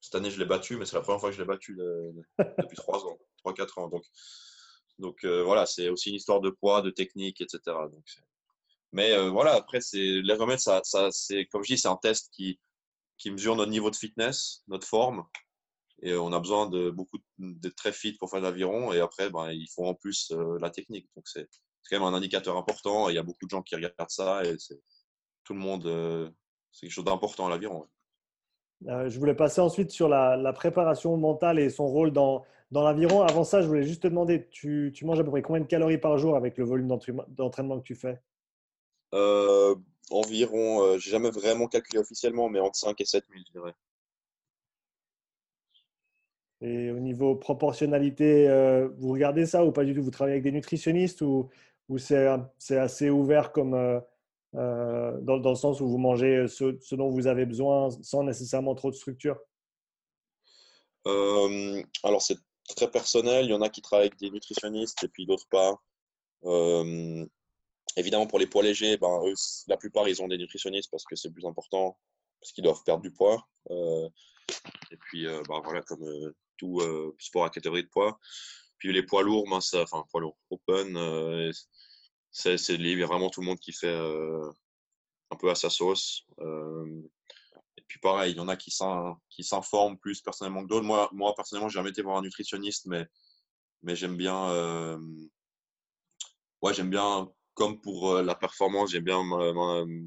Cette année, je l'ai battu, mais c'est la première fois que je l'ai battu depuis 3 ans, 3-4 ans. Donc, donc voilà, c'est aussi une histoire de poids, de technique, etc. Mais voilà, après, l'ergomètre, ça, ça, comme je dis, c'est un test qui, qui mesure notre niveau de fitness, notre forme. Et on a besoin de beaucoup de très fit pour faire l'aviron. Et après, ben, il faut en plus euh, la technique. Donc, c'est quand même un indicateur important. il y a beaucoup de gens qui regardent ça. Et tout le monde, euh, c'est quelque chose d'important à l'aviron. Euh, je voulais passer ensuite sur la, préparation mentale et son rôle dans, dans l'aviron. Avant ça, je voulais juste te demander, tu, tu, manges à peu près combien de calories par jour avec le volume d'entraînement que tu fais? Environ, j'ai jamais vraiment calculé officiellement, mais entre 5 et 7 000, je dirais. Et au niveau proportionnalité, euh, vous regardez ça ou pas du tout? Vous travaillez avec des nutritionnistes ou, ou c'est assez ouvert comme, euh, euh, dans, le sens où vous mangez ce, dont vous avez besoin sans nécessairement trop de structure? Alors c'est très personnel. Il y en a qui travaillent avec des nutritionnistes et puis d'autres pas. évidemment, pour les poids légers, ben, la plupart, ils ont des nutritionnistes parce que c'est plus important, parce qu'ils doivent perdre du poids. et puis, ben, voilà, comme tout euh, sport à catégorie de poids. Puis les poids lourds, ben, ça, enfin, poids lourds, open, euh, c'est libre. Il y a vraiment tout le monde qui fait euh, un peu à sa sauce. et puis pareil, il y en a qui s'informent plus personnellement que d'autres. Moi, personnellement, j'ai jamais été voir un nutritionniste, mais, j'aime bien, ouais, j'aime bien, comme pour la performance, j'aime bien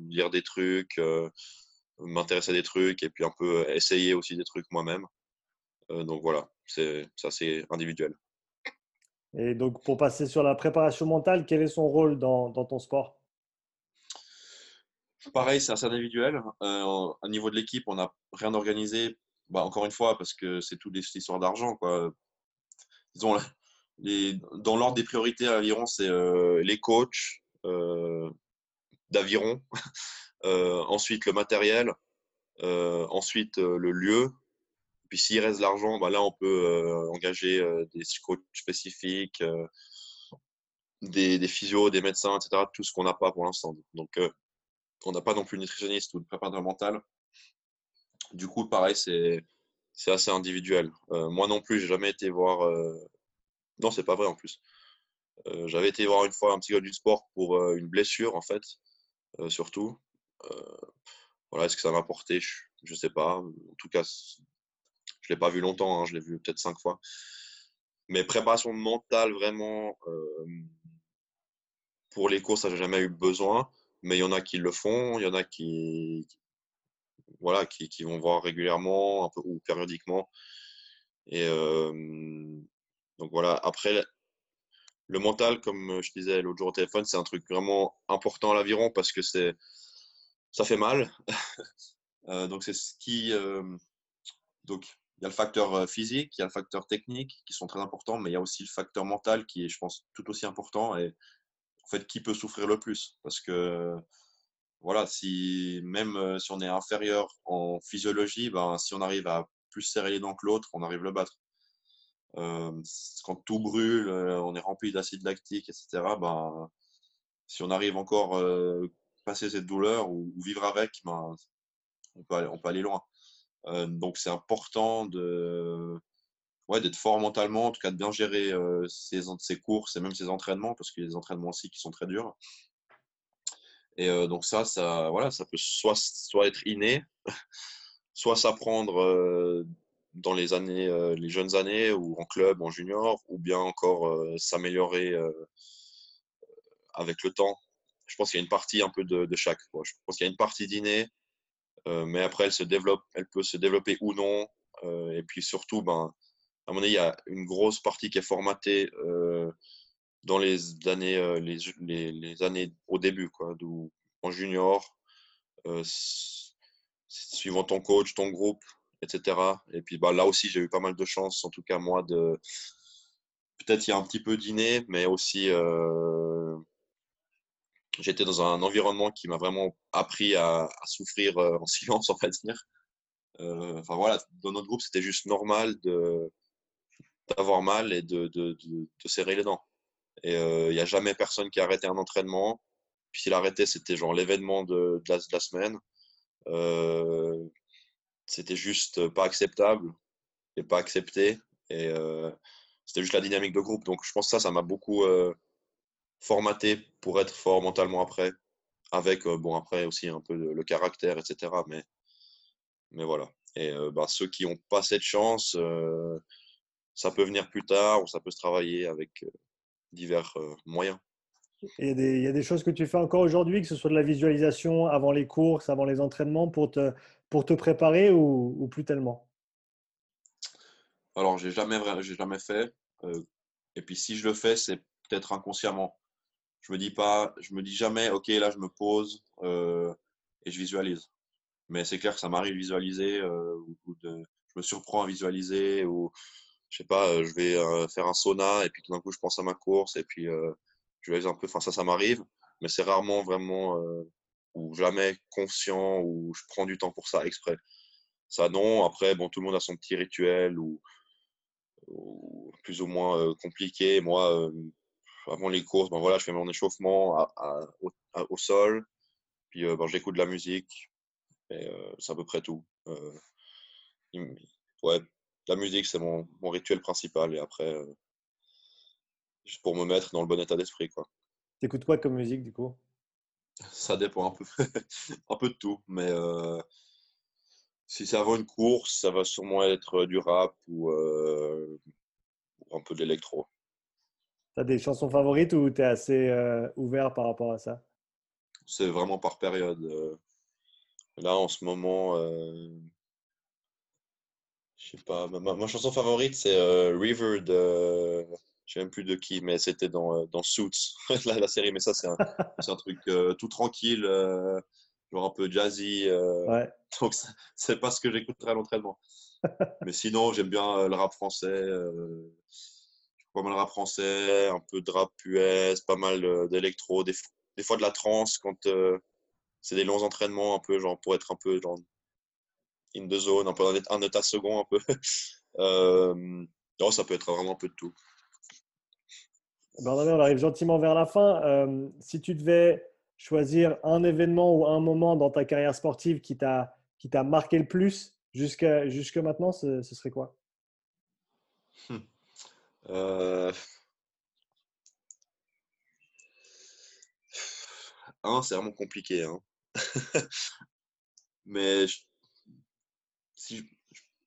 lire des trucs, m'intéresser à des trucs et puis un peu essayer aussi des trucs moi-même. Euh, donc voilà, c'est c'est individuel. Et donc pour passer sur la préparation mentale, quel est son rôle dans, ton sport? Pareil, c'est assez individuel. Euh, au niveau de l'équipe, on n'a rien organisé. Bah, encore une fois, parce que c'est tout des histoires d'argent. Les, dans l'ordre des priorités à l'aviron, c'est les coachs d'aviron, ensuite le matériel, ensuite le lieu. Puis s'il reste de l'argent, bah là on peut engager des coachs spécifiques, des, des physios, des médecins, etc. Tout ce qu'on n'a pas pour l'instant. Donc on n'a pas non plus de nutritionniste ou de préparateur mental. Du coup, pareil, c'est assez individuel. Euh, moi non plus, j'ai jamais été voir. Euh... Non, c'est pas vrai en plus. Euh, j'avais été voir une fois un psychologue du sport pour euh, une blessure, en fait, surtout. voilà, est-ce que ça m'a apporté je, ne sais pas. En tout cas, l'ai pas vu longtemps, hein, je l'ai vu peut-être cinq fois. Mais préparation mentale, vraiment, pour les courses, ça, j'ai jamais eu besoin mais il y en a qui le font, il y en a qui, voilà, qui, qui vont voir régulièrement un peu, ou périodiquement. Et euh, donc voilà, après, le mental, comme je disais l'autre jour au téléphone, c'est un truc vraiment important à l'aviron parce que c'est, ça fait mal. euh, donc c'est ce qui, euh, donc il y a le facteur physique, il y a le facteur technique qui sont très importants, mais il y a aussi le facteur mental qui est, je pense, tout aussi important. Et fait, qui peut souffrir le plus Parce que, voilà, si même euh, si on est inférieur en physiologie, ben, si on arrive à plus serrer les dents que l'autre, on arrive à le battre. Euh, quand tout brûle, euh, on est rempli d'acide lactique, etc. Ben, si on arrive encore à passer cette douleur ou, vivre avec, ben, on, on peut aller loin. Donc c'est important de, ouais, d'être fort mentalement, en tout cas de bien gérer euh, ses, ses, courses et même ses entraînements, parce qu'il y a des entraînements aussi qui sont très durs. Et euh, donc ça, ça, voilà, ça peut soit, soit être inné, soit s'apprendre euh, dans les années, euh, les jeunes années ou en club, en junior, ou bien encore euh, s'améliorer avec le temps. Je pense qu'il y a une partie un peu de, chaque. Je pense qu'il y a une partie d'inné, mais après elle se développe, elle peut se développer ou non. et puis surtout, ben, à mon avis, il y a une grosse partie qui est formatée euh, dans les années, euh, les, les, années au début, quoi, en junior, euh, suivant ton coach, ton groupe, etc. Et puis bah, là aussi, j'ai eu pas mal de chance, en tout cas moi, de peut-être il y a un petit peu d'inné, mais aussi j'étais dans un environnement qui m'a vraiment appris à, souffrir en silence, on va dire. Enfin voilà, dans notre groupe, c'était juste normal d'avoir mal et de, de, de, serrer les dents. Et il euh, n'y a jamais personne qui a arrêté un entraînement. Puis s'il arrêtait, c'était genre l'événement de, la, de, la, semaine. Euh, c'était juste pas acceptable et pas accepté. Et euh, c'était juste la dynamique de groupe. Donc je pense que ça, ça m'a beaucoup euh, formaté pour être fort mentalement après. Avec, euh, bon, après aussi un peu le, le caractère, etc. Mais, mais voilà. Et bah, ceux qui n'ont pas cette chance, ça peut venir plus tard ou ça peut se travailler avec euh, divers euh, moyens. il y, a des choses que tu fais encore aujourd'hui, que ce soit de la visualisation avant les courses, avant les entraînements, pour te, pour te préparer ou, plus tellement? Alors, j'ai jamais, j'ai jamais fait. Euh, et puis, si je le fais, c'est peut-être inconsciemment. Je me dis pas, je me dis jamais, ok, là, je me pose et je visualise. Mais c'est clair que ça m'arrive de visualiser ou, de, je me surprends à visualiser ou je sais pas, euh, je vais euh, faire un sauna et puis tout d'un coup je pense à ma course et puis euh, je vais un peu, enfin ça, ça m'arrive, mais c'est rarement vraiment ou jamais conscient ou je prends du temps pour ça exprès. Ça non, après bon tout le monde a son petit rituel ou, plus ou moins compliqué. Moi, avant les courses, ben voilà, je fais mon échauffement à, au, sol, puis ben, j'écoute de la musique et c'est à peu près tout. ouais, la musique, c'est mon, mon, rituel principal. Et après, euh, juste pour me mettre dans le bon état d'esprit. quoi. T'écoutes quoi comme musique, du coup? Ça dépend un peu. un peu de tout. Mais euh, si c'est avant une course, ça va sûrement être du rap ou, euh, un peu de l'électro. T'as des chansons favorites ou tu es assez ouvert par rapport à ça? C'est vraiment par période. Là, en ce moment, je sais pas. Ma, chanson favorite, c'est euh, River de. Je sais même plus de qui, mais c'était dans, euh, dans Suits, la, la, série. Mais ça, c'est un, un, truc euh, tout tranquille, genre un peu jazzy. Ouais. Donc, c'est pas ce que j'écouterai à l'entraînement. mais sinon, j'aime bien le rap français. Pas mal de rap français, un peu de rap US, pas mal d'électro, des, des, fois de la trance quand c'est des longs entraînements, un peu genre pour être un peu genre in the zone, un peu un état second, un peu. euh, ça peut être vraiment un peu de tout. Bernard, on arrive gentiment vers la fin. Euh, si tu devais choisir un événement ou un moment dans ta carrière sportive qui t'a qui t'a marqué le plus jusqu'à jusque maintenant, ce, ce, serait quoi? Euh... c'est vraiment compliqué. Hein. Mais si je,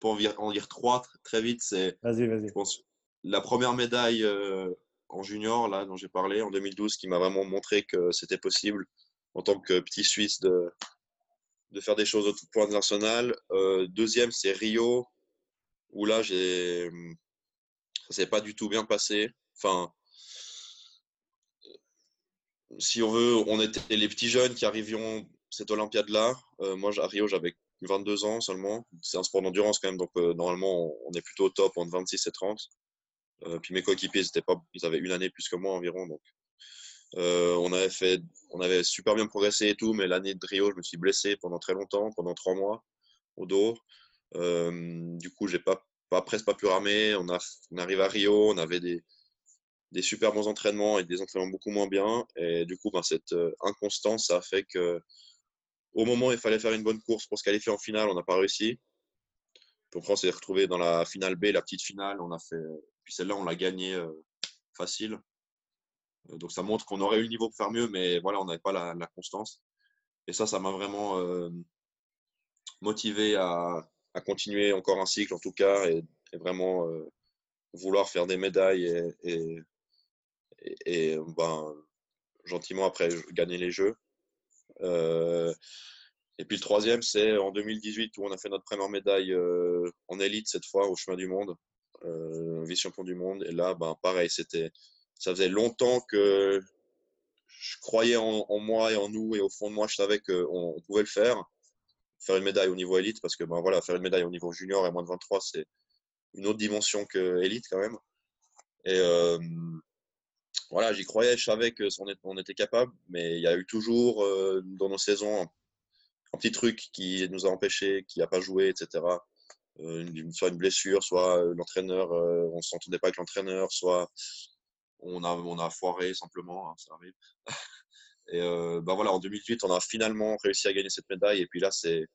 peux en dire, trois très vite, c'est. Vas-y, vas-y. la première médaille euh, en junior, là, dont j'ai parlé, en 2012, qui m'a vraiment montré que c'était possible, en tant que petit Suisse, de, de faire des choses au point international. Euh, deuxième, c'est Rio, où là, j'ai. S'est pas du tout bien passé. Enfin, si on veut, on était les petits jeunes qui arrivions cette Olympiade-là. Euh, moi, à Rio, j'avais 22 ans seulement. C'est un sport d'endurance quand même, donc euh, normalement, on est plutôt au top entre 26 et 30. Euh, puis mes coéquipiers, ils, pas, ils avaient une année plus que moi environ. Donc, on, avait fait, on avait super bien progressé et tout, mais l'année de Rio, je me suis blessé pendant très longtemps, pendant trois mois, au dos. du coup, j'ai pas, pas, presque pas pu ramer. On, arrive à Rio, on avait des, super bons entraînements et des entraînements beaucoup moins bien. Et du coup, ben, cette inconstance, ça a fait que au moment où il fallait faire une bonne course pour se qualifier en finale, on n'a pas réussi. Après, on s'est retrouvé dans la finale B, la petite finale. On a fait, puis celle-là, on l'a gagnée euh, facile. Euh, donc ça montre qu'on aurait eu le niveau pour faire mieux, mais voilà, on n'avait pas la, constance. Et ça, ça m'a vraiment euh, motivé à, continuer encore un cycle, en tout cas, et, vraiment vouloir faire des médailles et, ben, gentiment après gagner les Jeux. Euh, et puis le troisième, c'est en 2018 où on a fait notre première médaille euh, en élite cette fois au chemin du monde, euh, vice-champion du monde. Et là, ben, pareil, c'était, ça faisait longtemps que je croyais en, moi et en nous et au fond de moi, je savais qu'on on pouvait le faire, faire une médaille au niveau élite parce que ben voilà, faire une médaille au niveau junior et moins de 23, c'est une autre dimension que élite quand même. Et voilà, j'y croyais, je savais qu'on était capable, mais il y a eu toujours dans nos saisons un, petit truc qui nous a empêchés, qui n'a pas joué, etc. Soit une blessure, soit l'entraîneur, on ne s'entendait pas avec l'entraîneur, soit on a, on a foiré simplement, hein, ça arrive. Et ben voilà, en 2008, on a finalement réussi à gagner cette médaille. Et puis là, c'est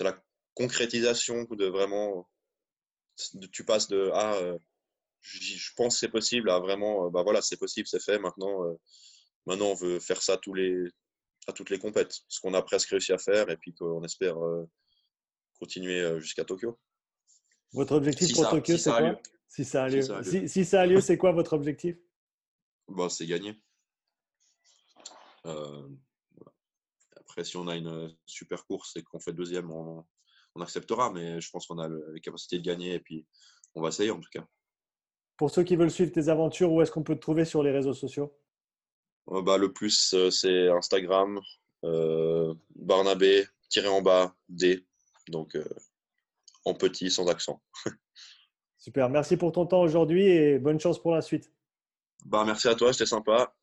la concrétisation de vraiment. tu passes de ah, je pense que c'est possible. À vraiment, euh, bah voilà, c'est possible, c'est fait. Maintenant, euh, maintenant, on veut faire ça tous les, à toutes les compètes, ce qu'on a presque réussi à faire, et puis qu'on espère euh, continuer jusqu'à Tokyo. Votre objectif pour Tokyo, c'est quoi si ça a lieu. Si ça a lieu, c'est quoi votre objectif? Bah, C'est gagner. Après, si on a une super course et qu'on fait deuxième, on, on, acceptera, mais je pense qu'on a les capacités de gagner, et puis on va essayer en tout cas. Pour ceux qui veulent suivre tes aventures, où est-ce qu'on peut te trouver sur les réseaux sociaux? Euh, bah, Le plus, euh, c'est Instagram, euh, Barnabé, tiré en bas, D. Donc, en petit, sans accent. Super. Merci pour ton temps aujourd'hui et bonne chance pour la suite. Bah, merci à toi, c'était sympa.